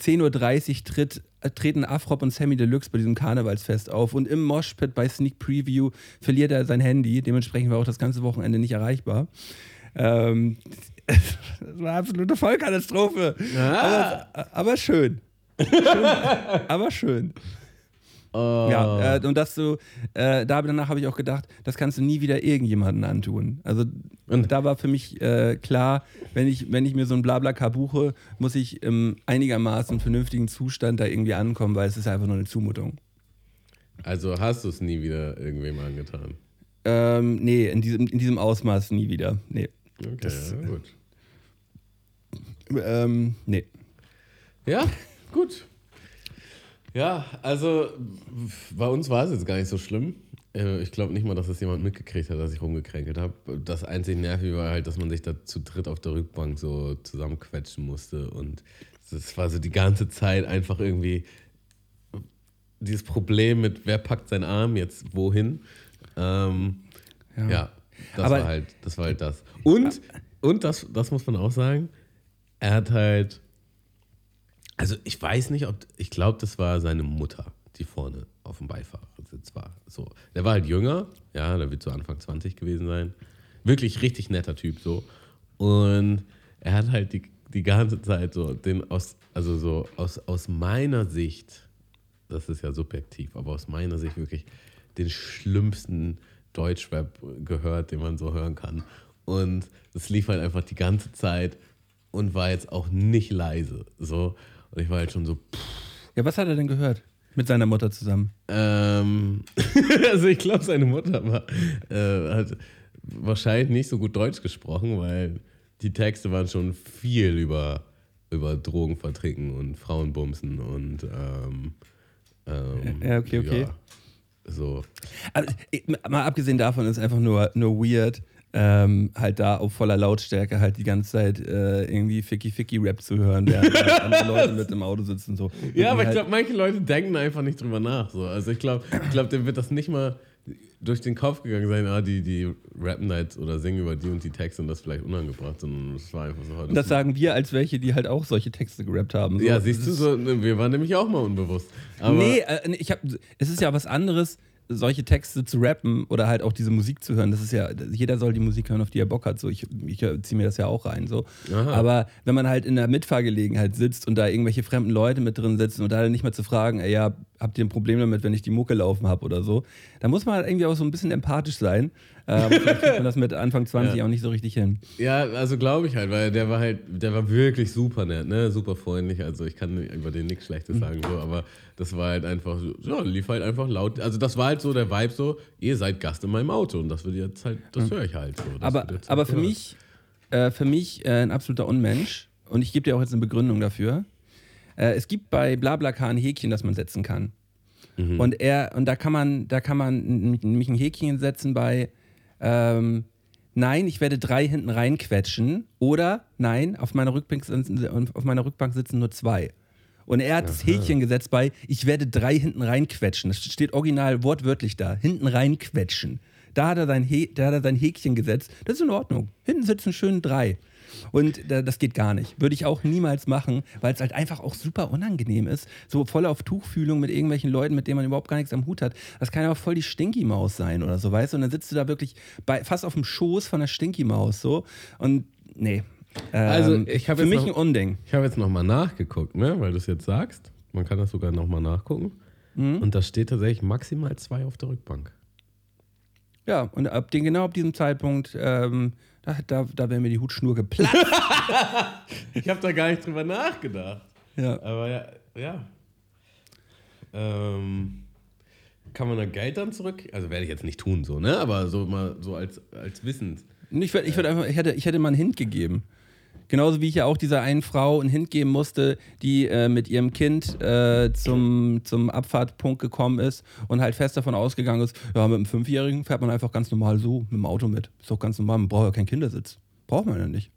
10.30 Uhr tritt, äh, treten Afrop und Sammy Deluxe bei diesem Karnevalsfest auf und im Moshpit bei Sneak Preview verliert er sein Handy. Dementsprechend war auch das ganze Wochenende nicht erreichbar. Ähm, das war eine absolute Vollkatastrophe. Ah. Aber, aber schön. schön. aber schön. Oh. Ja, äh, und dass du, äh, da danach habe ich auch gedacht, das kannst du nie wieder irgendjemanden antun. Also und? da war für mich äh, klar, wenn ich, wenn ich mir so ein Blablacar buche, muss ich im einigermaßen vernünftigen Zustand da irgendwie ankommen, weil es ist einfach nur eine Zumutung. Also hast du es nie wieder irgendwem angetan? Ähm, nee, in diesem, in diesem Ausmaß nie wieder. Nee. Okay, das, ja, gut. Ähm, nee. Ja, gut. Ja, also bei uns war es jetzt gar nicht so schlimm. Äh, ich glaube nicht mal, dass es jemand mitgekriegt hat, dass ich rumgekränkelt habe. Das einzig Nervige war halt, dass man sich da zu dritt auf der Rückbank so zusammenquetschen musste. Und das war so die ganze Zeit einfach irgendwie dieses Problem mit, wer packt seinen Arm jetzt wohin. Ähm, ja. ja. das Aber war halt das. War halt das. Und, und das, das muss man auch sagen, er hat halt also ich weiß nicht, ob, ich glaube, das war seine Mutter, die vorne auf dem Beifahrersitz war. So, der war halt jünger, ja, der wird so Anfang 20 gewesen sein. Wirklich richtig netter Typ so. Und er hat halt die, die ganze Zeit so den aus, also so aus, aus meiner Sicht, das ist ja subjektiv, aber aus meiner Sicht wirklich den schlimmsten Deutschrap gehört, den man so hören kann. Und das lief halt einfach die ganze Zeit und war jetzt auch nicht leise. So. Und ich war halt schon so. Pff. Ja, was hat er denn gehört? Mit seiner Mutter zusammen? Ähm, also ich glaube, seine Mutter war, äh, hat wahrscheinlich nicht so gut Deutsch gesprochen, weil die Texte waren schon viel über, über Drogen vertrinken und Frauenbumsen und ähm, ähm, ja, okay, okay. Ja, so. Also, mal abgesehen davon ist einfach nur, nur weird, ähm, halt da auf voller Lautstärke halt die ganze Zeit äh, irgendwie Ficky Ficky Rap zu hören, während halt andere Leute mit im Auto sitzen. So. Ja, aber ich halt glaube, manche Leute denken einfach nicht drüber nach. So. Also ich glaube, ich glaub, dem wird das nicht mal durch den Kopf gegangen sein, ah, die, die rappen halt oder singen über die und die Texte und das vielleicht unangebracht, sondern es war einfach so. Das, das sagen wir als welche, die halt auch solche Texte gerappt haben. So. Ja, siehst du, so, wir waren nämlich auch mal unbewusst. Aber nee, äh, ich hab, es ist ja was anderes, solche Texte zu rappen oder halt auch diese Musik zu hören, das ist ja, jeder soll die Musik hören, auf die er Bock hat. So, ich, ich ziehe mir das ja auch rein. So. Aber wenn man halt in der Mitfahrgelegenheit sitzt und da irgendwelche fremden Leute mit drin sitzen und da nicht mal zu fragen, ey, ja, habt ihr ein Problem damit, wenn ich die Mucke laufen habe oder so, da muss man halt irgendwie auch so ein bisschen empathisch sein. Aber vielleicht kriegt man das mit Anfang 20 ja. auch nicht so richtig hin. Ja, also glaube ich halt, weil der war halt, der war wirklich super nett, ne? Super freundlich. Also ich kann über den nichts Schlechtes sagen, so, aber das war halt einfach, ja, lief halt einfach laut. Also das war halt so der Vibe so, ihr seid Gast in meinem Auto und das wird jetzt halt, das höre ich halt so. aber aber für mich, äh, für mich äh, ein absoluter Unmensch und ich gebe dir auch jetzt eine Begründung dafür. Äh, es gibt bei BlaBlaCar ein Häkchen, das man setzen kann. Mhm. Und er, und da kann man, da kann man nämlich ein Häkchen setzen bei ähm, nein, ich werde drei hinten reinquetschen. Oder nein, auf meiner Rückbank, sitzen- auf meiner Rückbank sitzen nur zwei. Und er hat das Häkchen gesetzt bei, ich werde drei hinten reinquetschen. Das steht original wortwörtlich da. Hinten reinquetschen. Da hat, er sein da hat er sein Häkchen gesetzt. Das ist in Ordnung. Hinten sitzen schön drei. Und da- das geht gar nicht. Würde ich auch niemals machen, weil es halt einfach auch super unangenehm ist. So voll auf Tuchfühlung mit irgendwelchen Leuten, mit denen man überhaupt gar nichts am Hut hat. Das kann ja auch voll die Stinky-Maus sein oder so, weißt du? Und dann sitzt du da wirklich bei, fast auf dem Schoß von der Stinky-Maus so. Und nee. Ähm, Also, ich hab Für mich noch- ein Unding. Ich habe jetzt nochmal nachgeguckt, ne? weil du es jetzt sagst. Man kann das sogar nochmal nachgucken. Mhm. Und da steht tatsächlich maximal zwei auf der Rückbank. Ja, und ab den, genau ab diesem Zeitpunkt, ähm, da, da, da wäre mir die Hutschnur geplatzt. Ich habe da gar nicht drüber nachgedacht. ja. Aber ja, ja. Ähm, kann man da Geld dann zurück? Also werde ich jetzt nicht tun, so, ne? Aber so mal so als, als Wissens. Und Ich, ich, würd einfach, ich, hätte, ich hätte mal einen Hint gegeben. Genauso wie ich ja auch dieser einen Frau einen Hint geben musste, die äh, mit ihrem Kind äh, zum, zum Abfahrtpunkt gekommen ist und halt fest davon ausgegangen ist, ja, mit einem Fünfjährigen fährt man einfach ganz normal so mit dem Auto mit. Ist doch ganz normal, man braucht ja keinen Kindersitz. Braucht man ja nicht.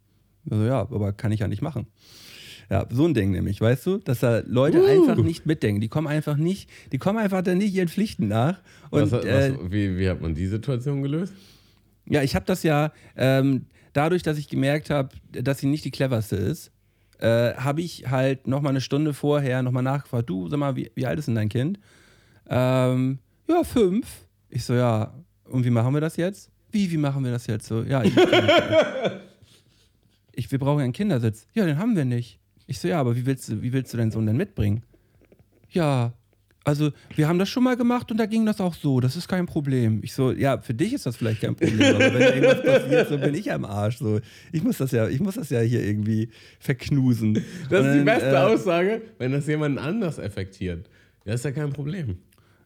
Also ja, aber kann ich ja nicht machen. Ja, so ein Ding nämlich, weißt du, dass da Leute einfach nicht mitdenken. Die kommen einfach nicht, die kommen einfach dann nicht ihren Pflichten nach. Und was, äh, was, wie, wie hat man die Situation gelöst? ja, ich habe das ja ähm, dadurch, dass ich gemerkt habe, dass sie nicht die cleverste ist, äh, habe ich halt noch mal eine Stunde vorher noch mal nachgefragt, du, sag mal, wie, wie alt ist denn dein Kind? Ähm, ja, fünf. Ich so, ja, und wie machen wir das jetzt? Wie, wie machen wir das jetzt so? Ja, ich, ich wir brauchen einen Kindersitz. Ja, den haben wir nicht. Ich so, ja, aber wie willst du, wie willst du deinen Sohn denn mitbringen? Ja, also wir haben das schon mal gemacht und da ging das auch so. Das ist kein Problem. Ich so, ja, für dich ist das vielleicht kein Problem, aber wenn irgendwas passiert, so bin ich am Arsch. So, ich muss das ja, ich muss das ja hier irgendwie verknusen. Das Und ist die dann, beste äh, Aussage, wenn das jemanden anders effektiert. Das ist ja kein Problem.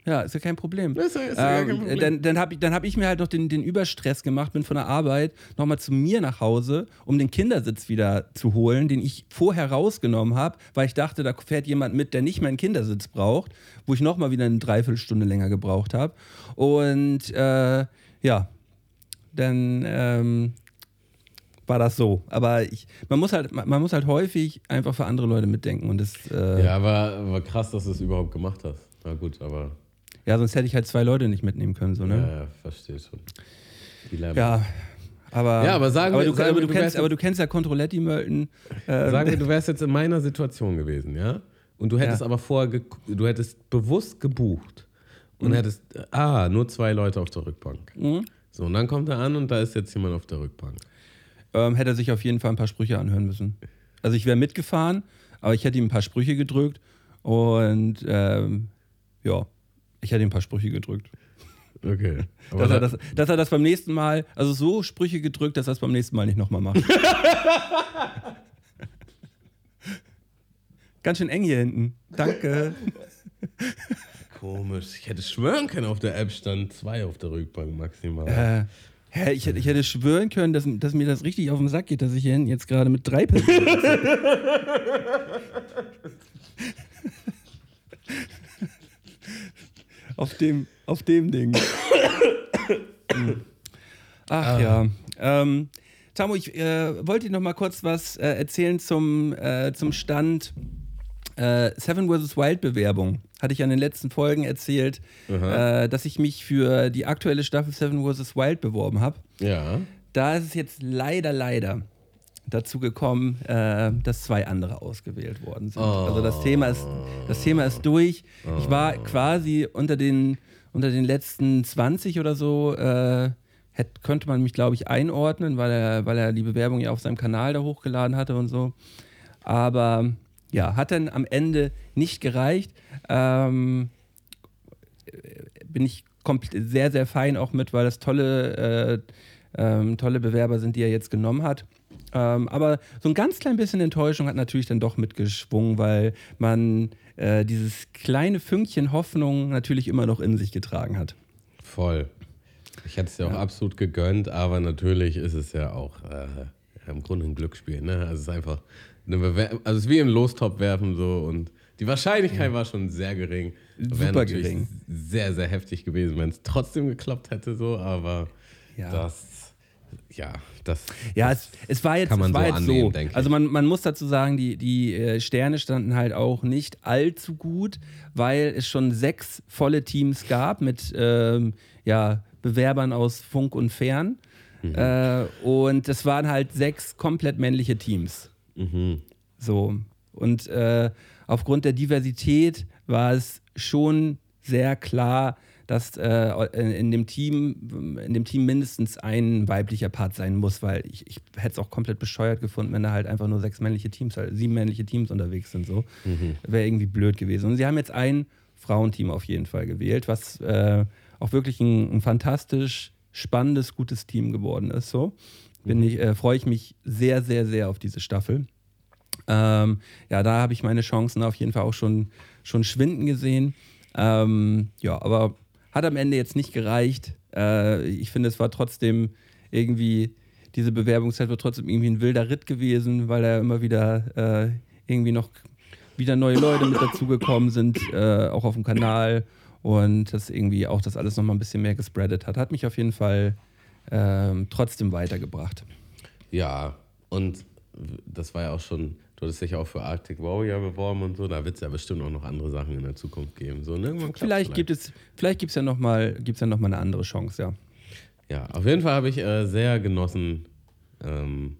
Ja, ist ja kein Problem. Ist ja- ist ja gar kein ähm, Problem. Dann, dann habe ich, dann hab ich mir halt noch den, den Überstress gemacht, bin von der Arbeit nochmal zu mir nach Hause, um den Kindersitz wieder zu holen, den ich vorher rausgenommen habe, weil ich dachte, da fährt jemand mit, der nicht meinen Kindersitz braucht, wo ich nochmal wieder eine Dreiviertelstunde länger gebraucht habe. Und äh, ja, dann ähm, war das so. Aber ich, man, muss halt, man muss halt häufig einfach für andere Leute mitdenken. Und das, äh, Ja, aber, aber krass, dass du es überhaupt gemacht hast. Na gut, aber ja, sonst hätte ich halt zwei Leute nicht mitnehmen können. So, ne? ja, ja, verstehe schon. Dilemma. Ja, aber, Ja, aber sagen aber, wir- du, sagen aber, du du kennst, aber du kennst ja Controletti Mölten. Ähm, Sagen wir, du wärst jetzt in meiner Situation gewesen, ja? Und du hättest Ja. aber vorher, du hättest bewusst gebucht und Mhm. hättest, ah, nur zwei Leute auf der Rückbank. So, und dann kommt er an und da ist jetzt jemand auf der Rückbank. ähm, hätte er sich auf jeden Fall ein paar Sprüche anhören müssen. Also ich wäre mitgefahren, aber ich hätte ihm ein paar Sprüche gedrückt und ähm, ja, ich hätte ihm ein paar Sprüche gedrückt. Okay. Dass er, da- das, dass er das beim nächsten Mal, also so Sprüche gedrückt, dass er es beim nächsten Mal nicht nochmal macht. Ganz schön eng hier hinten. Danke. komisch. Ich hätte schwören können, auf der App stand zwei auf der Rückbank maximal. Äh, hä, ich, hätte, ich hätte schwören können, dass, dass mir das richtig auf den Sack geht, dass ich hier hinten jetzt gerade mit drei Personen sitze. Auf, dem, auf dem Ding. Ach ja. Ähm, Tamu, ich äh, wollte dir noch mal kurz was äh, erzählen zum, äh, zum Stand äh, Seven vs. Wild Bewerbung. Hatte ich an den letzten Folgen erzählt, äh, dass ich mich für die aktuelle Staffel Seven vs. Wild beworben habe. Ja. Da ist es jetzt leider, leider dazu gekommen, äh, dass zwei andere ausgewählt worden sind. Also das Thema ist, das Thema ist durch. Ich war quasi unter den, unter den letzten 20 oder so, äh, hätte, könnte man mich, glaube ich, einordnen, weil er, weil er die Bewerbung ja auf seinem Kanal da hochgeladen hatte und so. Aber ja, hat dann am Ende nicht gereicht. Ähm, bin ich komplett, sehr, sehr fein auch mit, weil das tolle, äh, ähm, tolle Bewerber sind, die er jetzt genommen hat. Ähm, aber so ein ganz klein bisschen Enttäuschung hat natürlich dann doch mitgeschwungen, weil man äh, dieses kleine Fünkchen Hoffnung natürlich immer noch in sich getragen hat. Voll. Ich hätte es ja auch absolut gegönnt, aber natürlich ist es ja auch äh, im Grunde ein Glücksspiel. Ne? Also es ist einfach also es ist wie im Lostop werfen so und die Wahrscheinlichkeit war schon sehr gering. Super gering. Sehr, sehr heftig gewesen, wenn es trotzdem geklappt hätte, so, aber Ja. das ja, das. Ja, es, es war jetzt, Kann man es war so jetzt annehmen, so. Also man, man muss dazu sagen, die, die äh, Sterne standen halt auch nicht allzu gut, weil es schon sechs volle Teams gab mit ähm, ja, Bewerbern aus Funk und Fern. Mhm. Äh, und es waren halt sechs komplett männliche Teams. Mhm. So. Und äh, aufgrund der Diversität war es schon sehr klar, dass äh, in, dem Team, in dem Team mindestens ein weiblicher Part sein muss, weil ich, ich hätte es auch komplett bescheuert gefunden, wenn da halt einfach nur sechs männliche Teams, halt sieben männliche Teams unterwegs sind. So. Wäre irgendwie blöd gewesen. Und sie haben jetzt ein Frauenteam auf jeden Fall gewählt, was äh, auch wirklich ein, ein fantastisch spannendes, gutes Team geworden ist. So. Bin ich, äh, freue ich mich sehr, sehr, sehr auf diese Staffel. Ähm, ja, da habe ich meine Chancen auf jeden Fall auch schon, schon schwinden gesehen. Ähm, ja, aber hat am Ende jetzt nicht gereicht. Äh, ich finde, es war trotzdem irgendwie, diese Bewerbungszeit war trotzdem irgendwie ein wilder Ritt gewesen, weil da immer wieder äh, irgendwie noch wieder neue Leute mit dazugekommen sind, äh, auch auf dem Kanal. Und das irgendwie auch das alles nochmal ein bisschen mehr gespreadet hat. Hat mich auf jeden Fall ähm, trotzdem weitergebracht. Ja, und das war ja auch schon, du hattest dich auch für Arctic Warrior beworben und so, da wird es ja bestimmt auch noch andere Sachen in der Zukunft geben. So, irgendwann klappt's Vielleicht gibt es, vielleicht gibt es ja nochmal ja noch mal eine andere Chance, ja. Ja, auf jeden Fall habe ich äh, sehr genossen, ähm,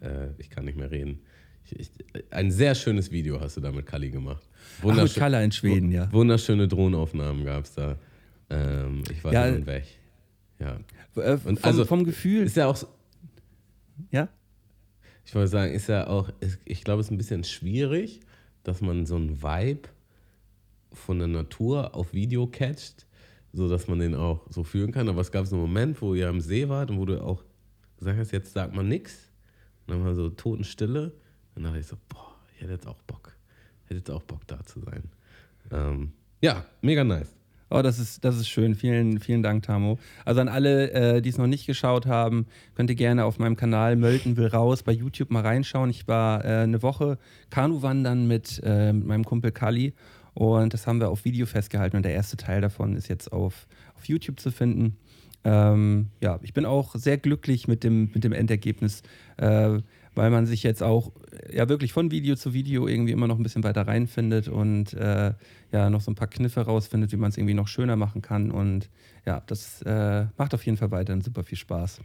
äh, ich kann nicht mehr reden. Ich, ich, ein sehr schönes Video hast du da mit Kali gemacht. Ach, mit Kalla in Schweden, ja. Wunderschöne Drohnenaufnahmen gab es da. Ähm, ich war Ja. hin und weg. Ja. Äh, Und vom, also- vom Gefühl, Ist ja auch, so- ja. Ich wollte sagen, ist ja auch, ich glaube, es ist ein bisschen schwierig, dass man so einen Vibe von der Natur auf Video catcht, so dass man den auch so fühlen kann. Aber es gab so einen Moment, wo ihr am See wart und wo du auch gesagt hast, jetzt sagt man nichts. Und dann war so Totenstille. Und dann dachte ich so, boah, ich hätte jetzt auch Bock. Hätte jetzt auch Bock da zu sein. Ähm, ja, mega nice. Oh, das ist, das ist schön. Vielen, vielen Dank, Tamo. Also an alle, äh, die es noch nicht geschaut haben, könnt ihr gerne auf meinem Kanal Mölten will raus bei YouTube mal reinschauen. Ich war äh, eine Woche Kanu-Wandern mit, äh, mit meinem Kumpel Kali und das haben wir auf Video festgehalten und der erste Teil davon ist jetzt auf, auf YouTube zu finden. Ähm, ja, ich bin auch sehr glücklich mit dem, mit dem Endergebnis, äh, weil man sich jetzt auch ja wirklich von Video zu Video irgendwie immer noch ein bisschen weiter reinfindet und äh, ja noch so ein paar Kniffe rausfindet, wie man es irgendwie noch schöner machen kann. Und ja, das äh, macht auf jeden Fall weiterhin super viel Spaß.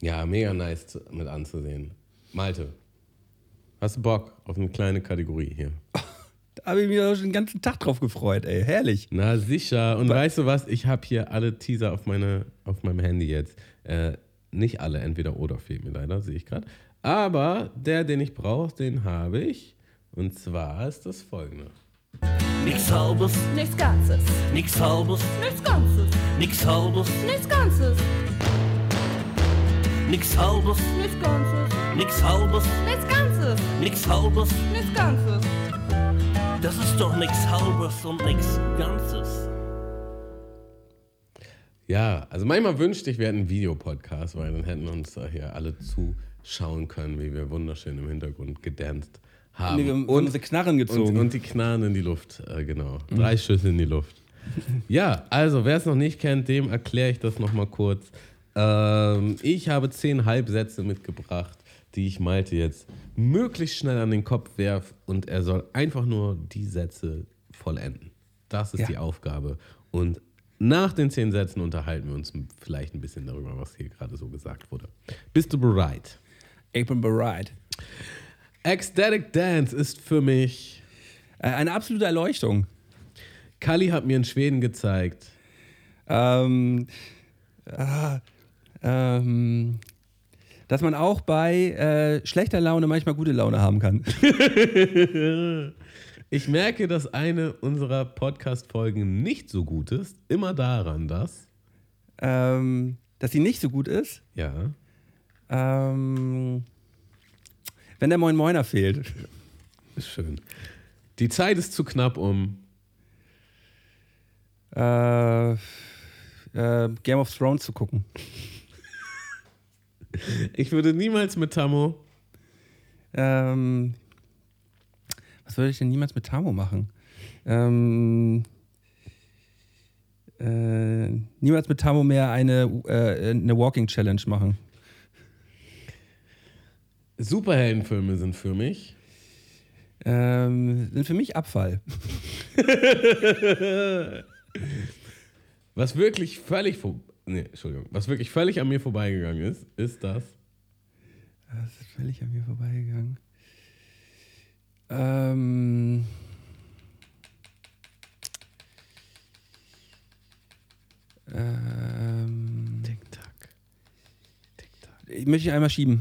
Ja, mega nice mit anzusehen. Malte, hast du Bock auf eine kleine Kategorie hier? Da habe ich mich auch schon den ganzen Tag drauf gefreut, ey. Herrlich. Na sicher. Und weißt du was? Ich habe hier alle Teaser auf, meine, auf meinem Handy jetzt. Äh, nicht alle, entweder oder fehlt mir leider, sehe ich gerade. Aber der, den ich brauche, den habe ich. Und zwar ist das folgende. Nix halbes, Nichts Ganzes. nix halbes, Nichts Ganzes. nix halbes, Nichts Ganzes. nix halbes, Nichts Ganzes. nix halbes, Nichts Ganzes. nix halbes. Nichts Ganzes. Das ist doch nix halbes und nix Ganzes. Ja, also manchmal wünschte ich, wir hätten einen Videopodcast, weil dann hätten uns hier alle zuschauen können, wie wir wunderschön im Hintergrund gedanced haben. Nee, wir haben unsere Knarren gezogen. Und, und die Knarren in die Luft, äh, genau. Drei Schüsse in die Luft. ja, also wer es noch nicht kennt, dem erkläre ich das nochmal kurz. Ähm, ich habe zehn Halbsätze mitgebracht, die ich Malte jetzt möglichst schnell an den Kopf werf und er soll einfach nur die Sätze vollenden. Das ist Ja. die Aufgabe. Und nach den zehn Sätzen unterhalten wir uns vielleicht ein bisschen darüber, was hier gerade so gesagt wurde. Bist du bereit? ich bin bereit. Ecstatic Dance ist für mich Äh, eine absolute Erleuchtung. Kali hat mir in Schweden gezeigt. Ähm, ah, ähm, dass man auch bei äh, schlechter Laune manchmal gute Laune haben kann. Ich merke, dass eine unserer Podcast-Folgen nicht so gut ist. Immer daran, dass. ähm, dass sie nicht so gut ist. Ja. Ähm, wenn der Moin Moiner fehlt. Ist schön. Die Zeit ist zu knapp, um. Äh, äh, Game of Thrones zu gucken. Ich würde niemals mit Tammo. Ähm, was würde ich denn niemals mit Tamo machen? Ähm, Äh, niemals mit Tamo mehr eine, äh, eine Walking Challenge machen. Superheldenfilme sind für mich. Ähm, sind für mich Abfall. Was wirklich völlig vor, nee, Entschuldigung, was wirklich völlig an mir vorbeigegangen ist, ist das. Das ist völlig an mir vorbeigegangen. Ähm. Ähm, Tick-Tack. Tick-Tack. ich möchte einmal schieben.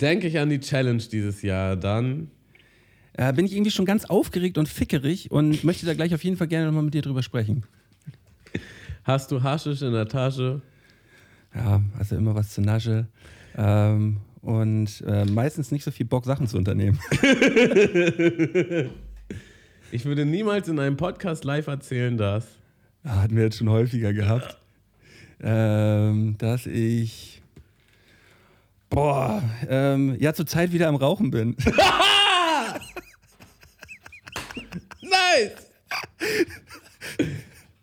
Denke ich an die Challenge dieses Jahr, dann Äh, bin ich irgendwie schon ganz aufgeregt und fickerig und möchte da gleich auf jeden Fall gerne nochmal mit dir drüber sprechen. hast du Haschisch in der Tasche. Ja, also immer was zur Nasche. Ähm, und äh, meistens nicht so viel Bock, Sachen zu unternehmen. Ich würde niemals in einem Podcast live erzählen, dass. Hatten wir jetzt schon häufiger gehabt. Ähm, dass ich. Boah, ähm, ja, zur Zeit wieder am Rauchen bin. Nice!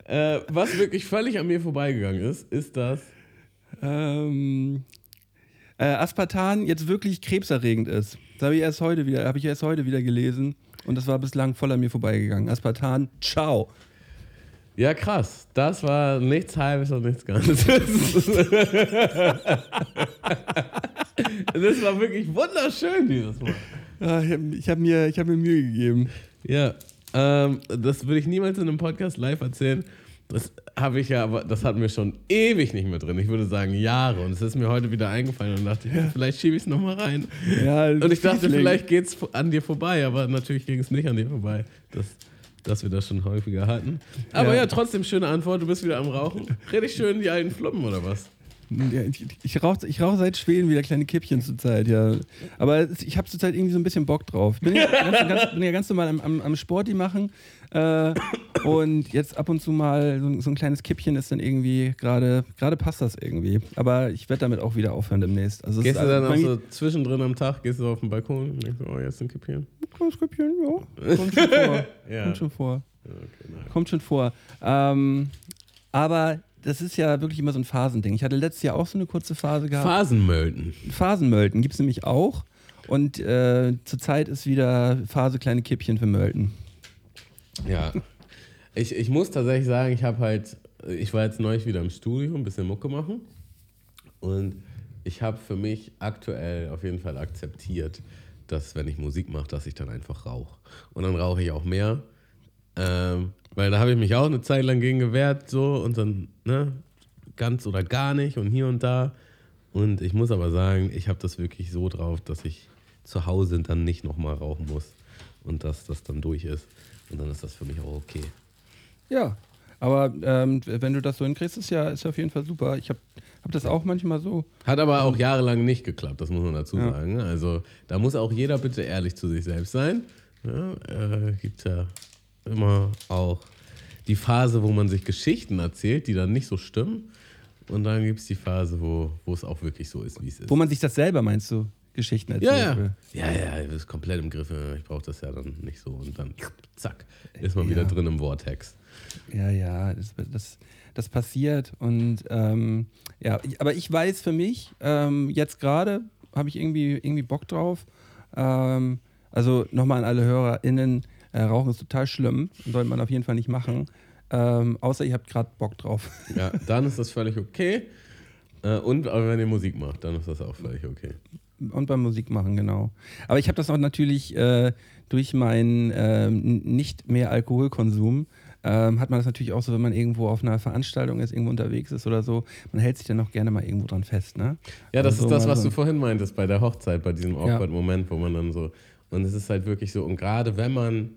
äh, was wirklich völlig an mir vorbeigegangen ist, ist das. ähm, äh, Aspartan jetzt wirklich krebserregend ist. Das habe ich erst heute wieder, habe ich erst heute wieder gelesen und das war bislang voll an mir vorbeigegangen. Aspartan, ciao. Ja, krass. Das war nichts Halbes und nichts Ganzes. das war wirklich wunderschön dieses Mal. Ah, ich habe hab mir, ich hab mir Mühe gegeben. Ja, ähm, das würde ich niemals in einem Podcast live erzählen. Das habe ich ja, aber das hatten wir schon ewig nicht mehr drin. Ich würde sagen Jahre. Und es ist mir heute wieder eingefallen und dachte, ja, vielleicht schiebe ich es nochmal rein. Ja, Und ich dachte, vielleicht geht es an dir vorbei, aber natürlich ging es nicht an dir vorbei, dass, dass wir das schon häufiger hatten. Aber ja. Ja. trotzdem schöne Antwort, du bist wieder am Rauchen. Richtig schön die alten Fluppen oder was? Ich, ich rauche ich rauch seit Schweden wieder kleine Kippchen zur Zeit, ja. Aber ich habe zurzeit irgendwie so ein bisschen Bock drauf. Ich bin ja ganz, ganz, bin ja ganz normal am, am, am Sporti machen. Äh, und jetzt ab und zu mal so, so ein kleines Kippchen ist dann irgendwie gerade, gerade passt das irgendwie. Aber ich werde damit auch wieder aufhören demnächst. Also Gehst du dann auch so zwischendrin am Tag, gehst du auf den Balkon und denkst, oh, jetzt ein Kippchen? Kleines Kippchen, ja. Kommt schon vor. Ja. Kommt schon vor. Okay. Kommt schon vor. Ähm, aber das ist ja wirklich immer so ein Phasending. Ich hatte letztes Jahr auch so eine kurze Phase gehabt. Phasenmölden. Phasenmölten gibt es nämlich auch. Und äh, zurzeit ist wieder Phase kleine Kippchen für Mölten. Ja. Ich, ich muss tatsächlich sagen, ich habe halt, ich war jetzt neulich wieder im Studio, ein bisschen Mucke machen. Und ich habe für mich aktuell auf jeden Fall akzeptiert, dass wenn ich Musik mache, dass ich dann einfach rauche. Und dann rauche ich auch mehr. Ähm, weil da habe ich mich auch eine Zeit lang gegen gewehrt, so und dann, ne, ganz oder gar nicht und hier und da. Und ich muss aber sagen, ich habe das wirklich so drauf, dass ich zu Hause dann nicht nochmal rauchen muss und dass das dann durch ist. Und dann ist das für mich auch okay. Ja, aber ähm, wenn du das so hinkriegst, ist ja, ist auf jeden Fall super. Ich habe hab das auch manchmal so. Hat aber auch jahrelang nicht geklappt, das muss man dazu Ja. sagen. Also da muss auch jeder bitte ehrlich zu sich selbst sein. Ja, äh, gibt ja immer auch die Phase, wo man sich Geschichten erzählt, die dann nicht so stimmen. Und dann gibt es die Phase, wo, wo es auch wirklich so ist, wie es ist. Wo man sich das selber, meinst du, Geschichten ja, erzählt? ja. Ja, ja, das ist komplett im Griff. Ich brauche das ja dann nicht so. Und dann, zack, ist man wieder Ja. drin im Vortex. Ja, ja, das, das, das passiert. Und ähm, ja, aber ich weiß für mich, ähm, jetzt gerade habe ich irgendwie, irgendwie Bock drauf. Ähm, also nochmal an alle HörerInnen, äh, Rauchen ist total schlimm, sollte man auf jeden Fall nicht machen. Ähm, außer ihr habt gerade Bock drauf. Ja, dann ist das völlig okay. Äh, Und aber wenn ihr Musik macht, dann ist das auch völlig okay. Und beim Musik machen, genau. Aber ich habe das auch natürlich äh, durch meinen ähm, nicht mehr Alkoholkonsum, ähm, hat man das natürlich auch so, wenn man irgendwo auf einer Veranstaltung ist, irgendwo unterwegs ist oder so, man hält sich dann auch gerne mal irgendwo dran fest, ne? Ja, das Also ist das, was so- du vorhin meintest bei der Hochzeit, bei diesem Ja. awkward Moment, wo man dann so. Und es ist halt wirklich so, und gerade wenn man,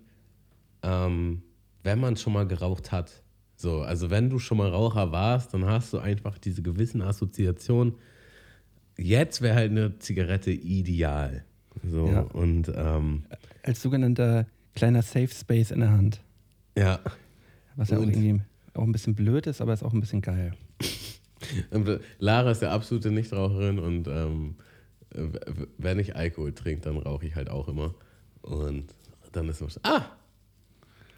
ähm, wenn man schon mal geraucht hat, so, also wenn du schon mal Raucher warst, dann hast du einfach diese gewissen Assoziationen. Jetzt wäre halt eine Zigarette ideal. So, Ja. und ähm, Als sogenannter kleiner Safe Space in der Hand. ja. Was ja auch irgendwie auch ein bisschen blöd ist, aber ist auch ein bisschen geil. Äh, Lara ist der absolute Nichtraucherin und ähm, wenn ich Alkohol trinke, dann rauche ich halt auch immer. Und dann ist es Ah!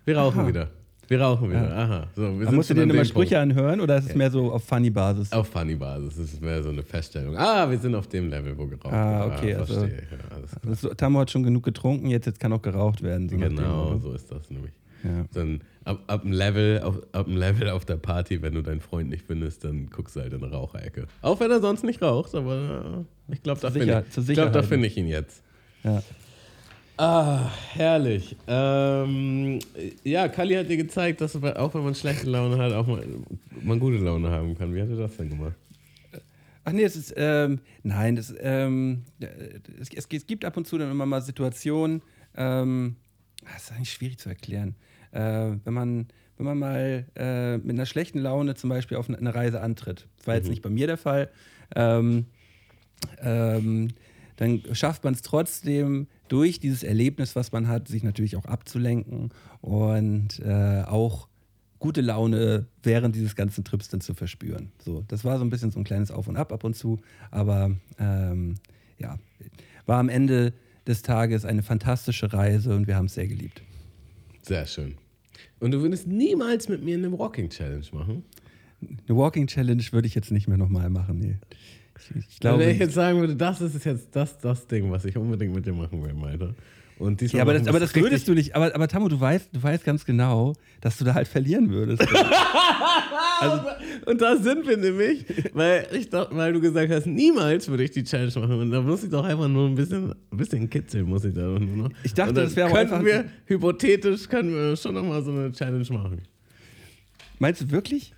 Wir rauchen Aha. wieder. Wir rauchen wieder. Aha. So, wir musst du dir immer dem Sprüche anhören oder ist es mehr so auf Funny-Basis? Auf Funny-Basis. Das ist mehr so eine Feststellung. Ah, wir sind auf dem Level, wo geraucht Ah, wird. okay, also- verstehe. Ja. Also, Tammo hat schon genug getrunken, jetzt, jetzt kann auch geraucht werden. So dem Genau, Motto. so ist das nämlich. Ja. Dann ab, ab, dem Level, auf, ab dem Level auf der Party, wenn du deinen Freund nicht findest, dann guckst du halt in eine Raucherecke. Auch wenn er sonst nicht raucht, aber ich glaube, da finde ich, glaub, da finde ich ihn jetzt. Ja. Ah, herrlich. Ähm, ja, Kali hat dir gezeigt, dass du, auch wenn man schlechte Laune hat, auch mal, man gute Laune haben kann. Wie hat er das denn gemacht? Ach nee, es ist, ähm, nein, das, ähm, es, es, es gibt ab und zu dann immer mal Situationen, ähm, das ist eigentlich schwierig zu erklären. Äh, wenn man, wenn man mal äh, mit einer schlechten Laune zum Beispiel auf eine, Reise antritt, das war jetzt nicht bei mir der Fall, ähm, ähm, dann schafft man es trotzdem durch dieses Erlebnis, was man hat, sich natürlich auch abzulenken und äh, auch gute Laune während dieses ganzen Trips dann zu verspüren. So, das war so ein bisschen so ein kleines Auf und Ab ab und zu, aber ähm, ja, war am Ende des Tages eine fantastische Reise und wir haben es sehr geliebt. Sehr schön. Und du würdest niemals mit mir eine Rocking Challenge machen? Eine Walking Challenge würde ich jetzt nicht mehr nochmal machen. Nee. Ich, ich glaube, Wenn ich jetzt sagen würde, das ist jetzt das, das Ding, was ich unbedingt mit dir machen will, Alter. Und diesmal ja, aber das, aber das würdest du nicht. Aber, aber Tammo, du weißt, du weißt ganz genau, dass du da halt verlieren würdest. Und da sind wir nämlich, weil, ich doch, weil du gesagt hast, niemals würde ich die Challenge machen. Und da muss ich doch einfach nur ein bisschen, ein bisschen kitzeln, muss ich da nur noch. Ich dachte, das wäre einfach- wir, hypothetisch, können wir schon nochmal so eine Challenge machen. Meinst du wirklich?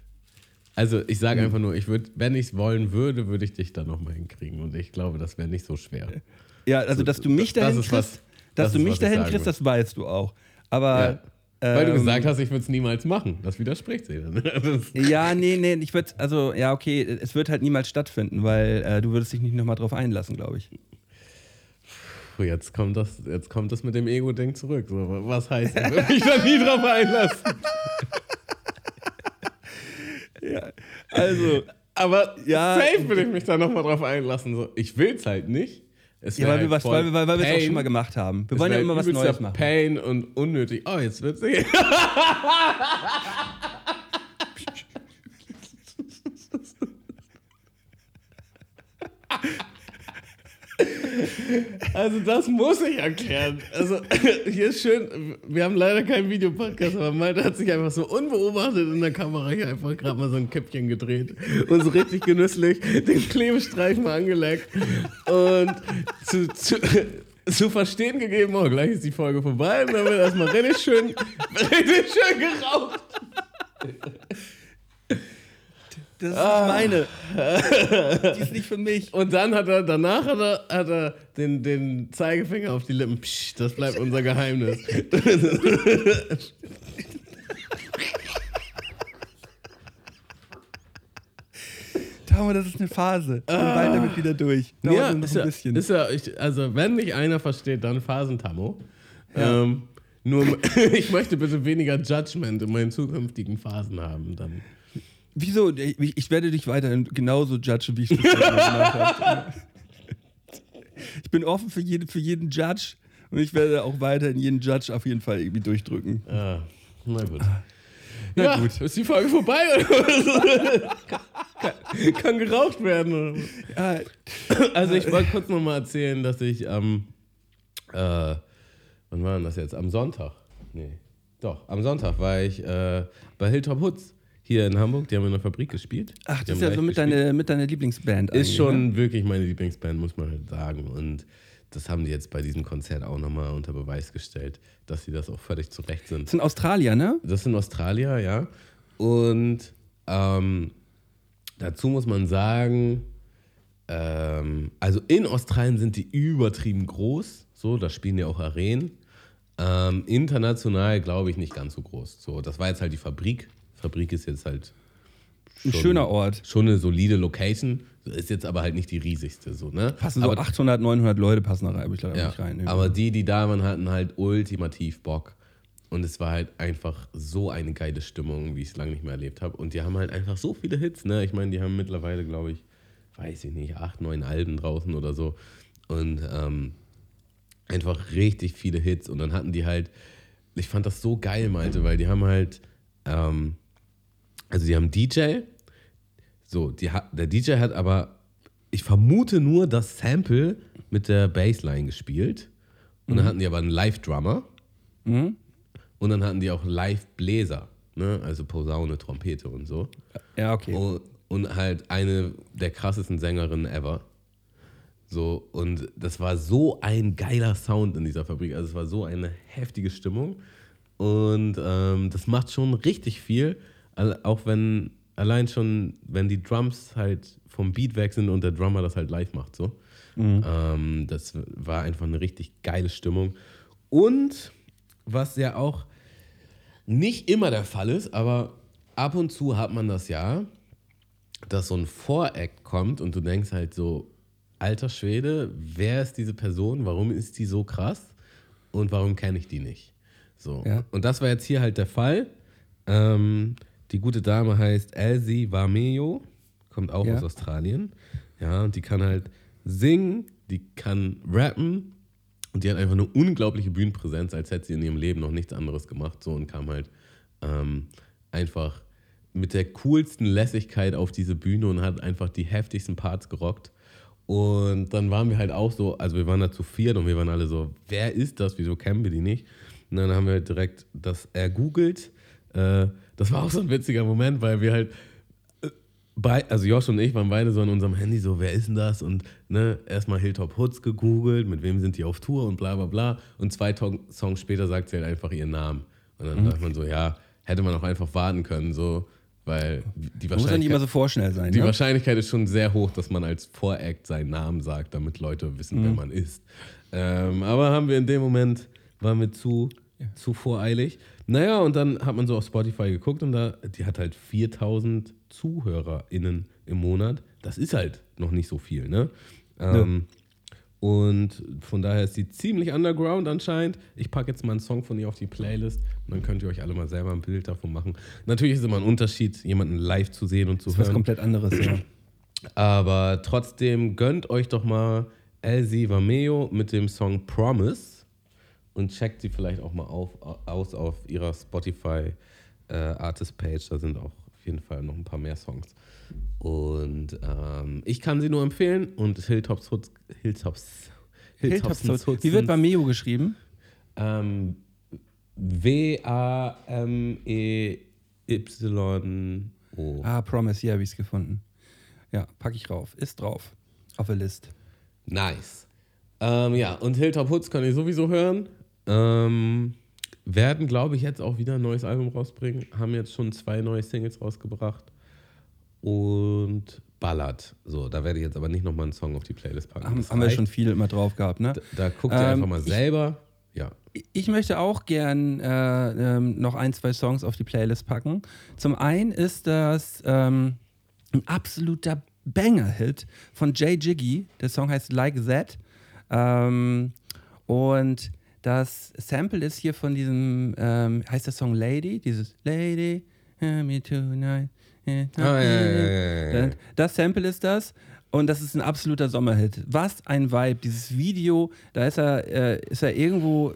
Also ich sage einfach nur, ich würd, wenn ich es wollen würde, würde ich dich da nochmal hinkriegen. Und ich glaube, das wäre nicht so schwer. Ja, also dass du mich das dahin ist kriegst, was- dass das du mich dahin kriegst, das weißt du auch. Aber Weil du ähm, gesagt hast, ich würde es niemals machen. Das widerspricht sich dann. Das- Ja, nee, nee, ich würde, also, ja, okay, es wird halt niemals stattfinden, weil äh, du würdest dich nicht nochmal drauf einlassen, glaube ich. Puh, Jetzt kommt das, jetzt kommt das mit dem Ego-Ding zurück. So, was heißt, ich würde mich da nie drauf einlassen. Also, Aber Ja. safe will ich mich da nochmal drauf einlassen. So, ich will es halt nicht. Es ja, weil wir halt was, voll weil, wir- weil, weil wir es auch schon mal gemacht haben. Wir Es wollen ja immer was Neues machen. Pain und unnötig. Oh, jetzt wird's Also das muss ich erklären. Also hier ist schön, wir haben leider keinen Videopodcast, aber Malte hat sich einfach so unbeobachtet in der Kamera hier einfach gerade mal so ein Käppchen gedreht und so richtig genüsslich den Klebestreifen angeleckt und zu, zu, zu verstehen gegeben, oh, gleich ist die Folge vorbei und dann wird erstmal richtig schön, richtig schön geraucht. Das ist Ah. meine. Die ist nicht für mich. Und dann hat er, danach hat er, hat er den, den Zeigefinger auf die Lippen. Psch, das bleibt unser Geheimnis. Tamo, das ist eine Phase. Ich bin bald damit wieder durch. Dauert ja, noch ist ein ja, bisschen. ist ja ich, also wenn mich einer versteht, dann Phasentamo. Ähm, nur, ich möchte bitte weniger Judgment in meinen zukünftigen Phasen haben. Dann. Wieso? Ich, werde dich weiterhin genauso judgen, wie ich das gemacht habe. Ich bin offen für, jede, für jeden Judge und ich werde auch weiterhin jeden Judge auf jeden Fall irgendwie durchdrücken. Ah, na gut. Na ja, gut. ist die Folge vorbei? Oder? kann, kann geraucht werden. Oder? Ja, Also ich wollte kurz nochmal erzählen, dass ich am, äh, wann war denn das jetzt? Am Sonntag? Nee, doch, am Sonntag war ich äh, bei Hilltop Hoods hier in Hamburg. Die haben in der Fabrik gespielt. ach, das ist ja so mit, gespielt. deine, mit deiner Lieblingsband. Ist schon Ne? wirklich meine Lieblingsband, muss man halt sagen. Und das haben die jetzt bei diesem Konzert auch nochmal unter Beweis gestellt, dass sie das auch völlig zurecht sind. Das sind Australier, ne? Das sind Australier, ja. Und ähm, dazu muss man sagen, ähm, also in Australien sind die übertrieben groß. So, da spielen ja auch Arenen. Ähm, international glaube ich nicht ganz so groß. So, das war jetzt halt die Fabrik. Fabrik ist jetzt halt Ein schöner Ort. Schon eine solide Location. Ist jetzt aber halt nicht die riesigste. So, ne? Passen so aber, 800, 900 Leute passen da rein, ich glaube ja, nicht rein. ne? aber die, die da waren, hatten halt ultimativ Bock. Und es war halt einfach so eine geile Stimmung, wie ich es lange nicht mehr erlebt habe. Und die haben halt einfach so viele Hits. Ne? Ich meine, die haben mittlerweile, glaube ich, weiß ich nicht, acht, neun Alben draußen oder so. Und ähm, einfach richtig viele Hits. Und dann hatten die halt, ich fand das so geil, Malte, weil die haben halt ähm, also die haben DJ, so, die, hat- der DJ hat aber, ich vermute nur das Sample mit der Bassline gespielt. Und dann hatten die aber einen Live-Drummer. Und dann hatten die auch Live-Bläser, ne? also Posaune, Trompete und so. Ja, okay. Und, und halt eine der krassesten Sängerinnen ever. So, und das war so ein geiler Sound in dieser Fabrik. Also es war so eine heftige Stimmung. Und ähm, das macht schon richtig viel. Auch wenn, allein schon, wenn die Drums halt vom Beat weg sind und der Drummer das halt live macht. So. Ähm, das war einfach eine richtig geile Stimmung. Und was ja auch nicht immer der Fall ist, aber ab und zu hat man das ja, dass so ein Voract kommt und du denkst halt so, alter Schwede, wer ist diese Person, warum ist die so krass und warum kenne ich die nicht? So. Ja. Und das war jetzt hier halt der Fall. Ähm, die gute Dame heißt Elsie Varmejo, kommt auch Ja. aus Australien. Ja, und die kann halt singen, die kann rappen und die hat einfach eine unglaubliche Bühnenpräsenz, als hätte sie in ihrem Leben noch nichts anderes gemacht. So und kam halt ähm, einfach mit der coolsten Lässigkeit auf diese Bühne und hat einfach die heftigsten Parts gerockt. Und dann waren wir halt auch so, also wir waren da zu viert und wir waren alle so, wer ist das? Wieso kennen wir die nicht? Und dann haben wir halt direkt das ergoogelt. Äh, das war auch so ein witziger Moment, weil wir halt bei, also Josh und ich waren beide so an unserem Handy so, wer ist denn das? Und ne, erstmal Hilltop Hoods gegoogelt, mit wem sind die auf Tour und bla bla bla. Und zwei Tong Songs später sagt sie halt einfach ihren Namen. Und dann dachte man so, ja, hätte man auch einfach warten können, so, weil die Man muss ja nicht immer Wahrscheinlichkeit, so vorschnell sein. die ne? Wahrscheinlichkeit ist schon sehr hoch, dass man als Voract seinen Namen sagt, damit Leute wissen, wer man ist. Ähm, aber haben wir in dem Moment, waren wir zu, zu voreilig. Naja, und dann hat man so auf Spotify geguckt und da, die hat halt 4000 ZuhörerInnen im Monat. Das ist halt noch nicht so viel, ne? Ähm, Und von daher ist sie ziemlich underground anscheinend. Ich packe jetzt mal einen Song von ihr auf die Playlist und dann könnt ihr euch alle mal selber ein Bild davon machen. Natürlich ist immer ein Unterschied, jemanden live zu sehen und zu Das ist was hören. komplett anderes, ja. Aber trotzdem gönnt euch doch mal Elsie Vameo mit dem Song Promise und checkt sie vielleicht auch mal auf, aus auf ihrer Spotify äh, Artist Page. Da sind auch auf jeden Fall noch ein paar mehr Songs. Und ähm, ich kann sie nur empfehlen und Hilltops Hoods, Hilltops, Hilltops Hilltops Hoods. Wie wird bei Meo geschrieben? ähm, W-A-M-E-Y-O. Ah, Promise, hier habe ich es gefunden. Ja, packe ich rauf. Ist drauf. Auf der List. Nice. Ähm, ja, und Hilltop Hoods kann ich sowieso hören. Ähm, werden, glaube ich, jetzt auch wieder ein neues Album rausbringen. Haben jetzt schon zwei neue Singles rausgebracht. Und ballert. So, da werde ich jetzt aber nicht nochmal einen Song auf die Playlist packen. Haben, haben wir schon viel immer drauf gehabt, ne? Da, da guckt ihr Ähm, einfach mal ich- selber. Ja. Ich möchte auch gern äh, ähm, noch ein, zwei Songs auf die Playlist packen. Zum einen ist das ähm, ein absoluter Banger-Hit von Jay Jiggy. Der Song heißt Like That. Ähm, und das Sample ist hier von diesem, ähm, heißt der Song Lady? Dieses Lady, me tonight. Ah, ja, ja, ja. Das Sample ist das. Und das ist ein absoluter Sommerhit. Was ein Vibe. Dieses Video, da ist er, äh, ist er irgendwo,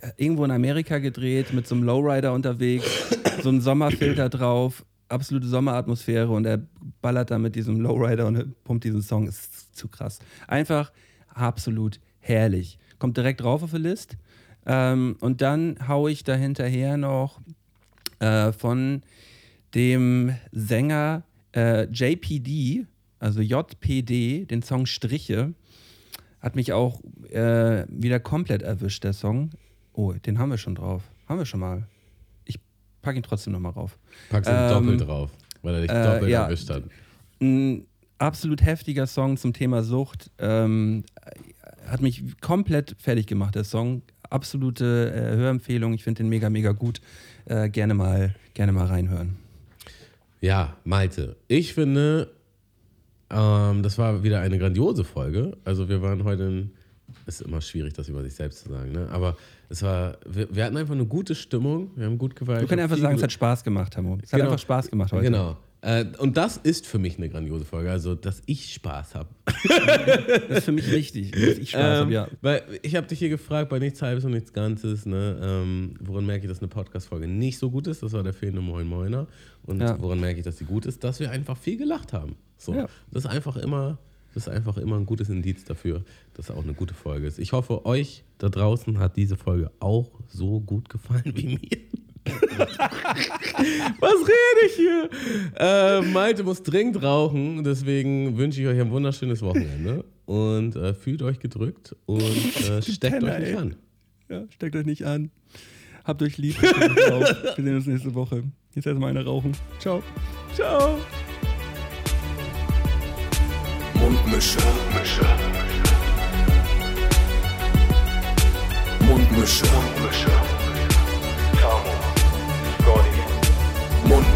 äh, irgendwo in Amerika gedreht, mit so einem Lowrider unterwegs, so ein Sommerfilter drauf, absolute Sommeratmosphäre und er ballert da mit diesem Lowrider und pumpt diesen Song. Ist zu krass. Einfach absolut herrlich. Kommt direkt drauf auf die List. Ähm, und dann haue ich da hinterher noch äh, von dem Sänger äh, JPD, also JPD, den Song Striche. Hat mich auch äh, wieder komplett erwischt, der Song. Oh, den haben wir schon drauf. Haben wir schon mal. Ich packe ihn trotzdem nochmal rauf. Packst du Ähm, doppelt drauf, weil er dich äh, doppelt ja. erwischt hat. Ein absolut heftiger Song zum Thema Sucht. Ähm, hat mich komplett fertig gemacht, der Song. Absolute äh, Hörempfehlung. Ich finde den mega, mega gut. Äh, gerne, mal, gerne mal reinhören. Ja, Malte, ich finde, ähm, das war wieder eine grandiose Folge. Also wir waren heute in, ist immer schwierig, das über sich selbst zu sagen, ne? aber es war, wir, wir hatten einfach eine gute Stimmung, wir haben gut geweiht. Du kannst einfach sagen, es hat Spaß gemacht, Hamo. Es hat einfach Spaß gemacht heute. Genau. Äh, und das ist für mich eine grandiose Folge, also dass ich Spaß habe. Das ist für mich wichtig, dass ich Spaß habe, Ähm, ja. Weil ich habe dich hier gefragt, bei nichts Halbes und nichts Ganzes, ne, ähm, woran merke ich, dass eine Podcast-Folge nicht so gut ist? Das war der fehlende Moin Moiner. Und Ja. woran merke ich, dass sie gut ist? Dass wir einfach viel gelacht haben. So. Ja. Das ist einfach immer. Das ist einfach immer ein gutes Indiz dafür, dass auch eine gute Folge ist. Ich hoffe, euch da draußen hat diese Folge auch so gut gefallen wie mir. Was rede ich hier? Äh, Malte muss dringend rauchen, deswegen wünsche ich euch ein wunderschönes Wochenende und äh, fühlt euch gedrückt und äh, steckt Penner, euch nicht ey. an. ja. Steckt euch nicht an. Habt euch lieb. Wir sehen uns nächste Woche. Jetzt erstmal eine rauchen. Ciao. Ciao. Mundmische. Mundmische. Mundmische. Mundmische.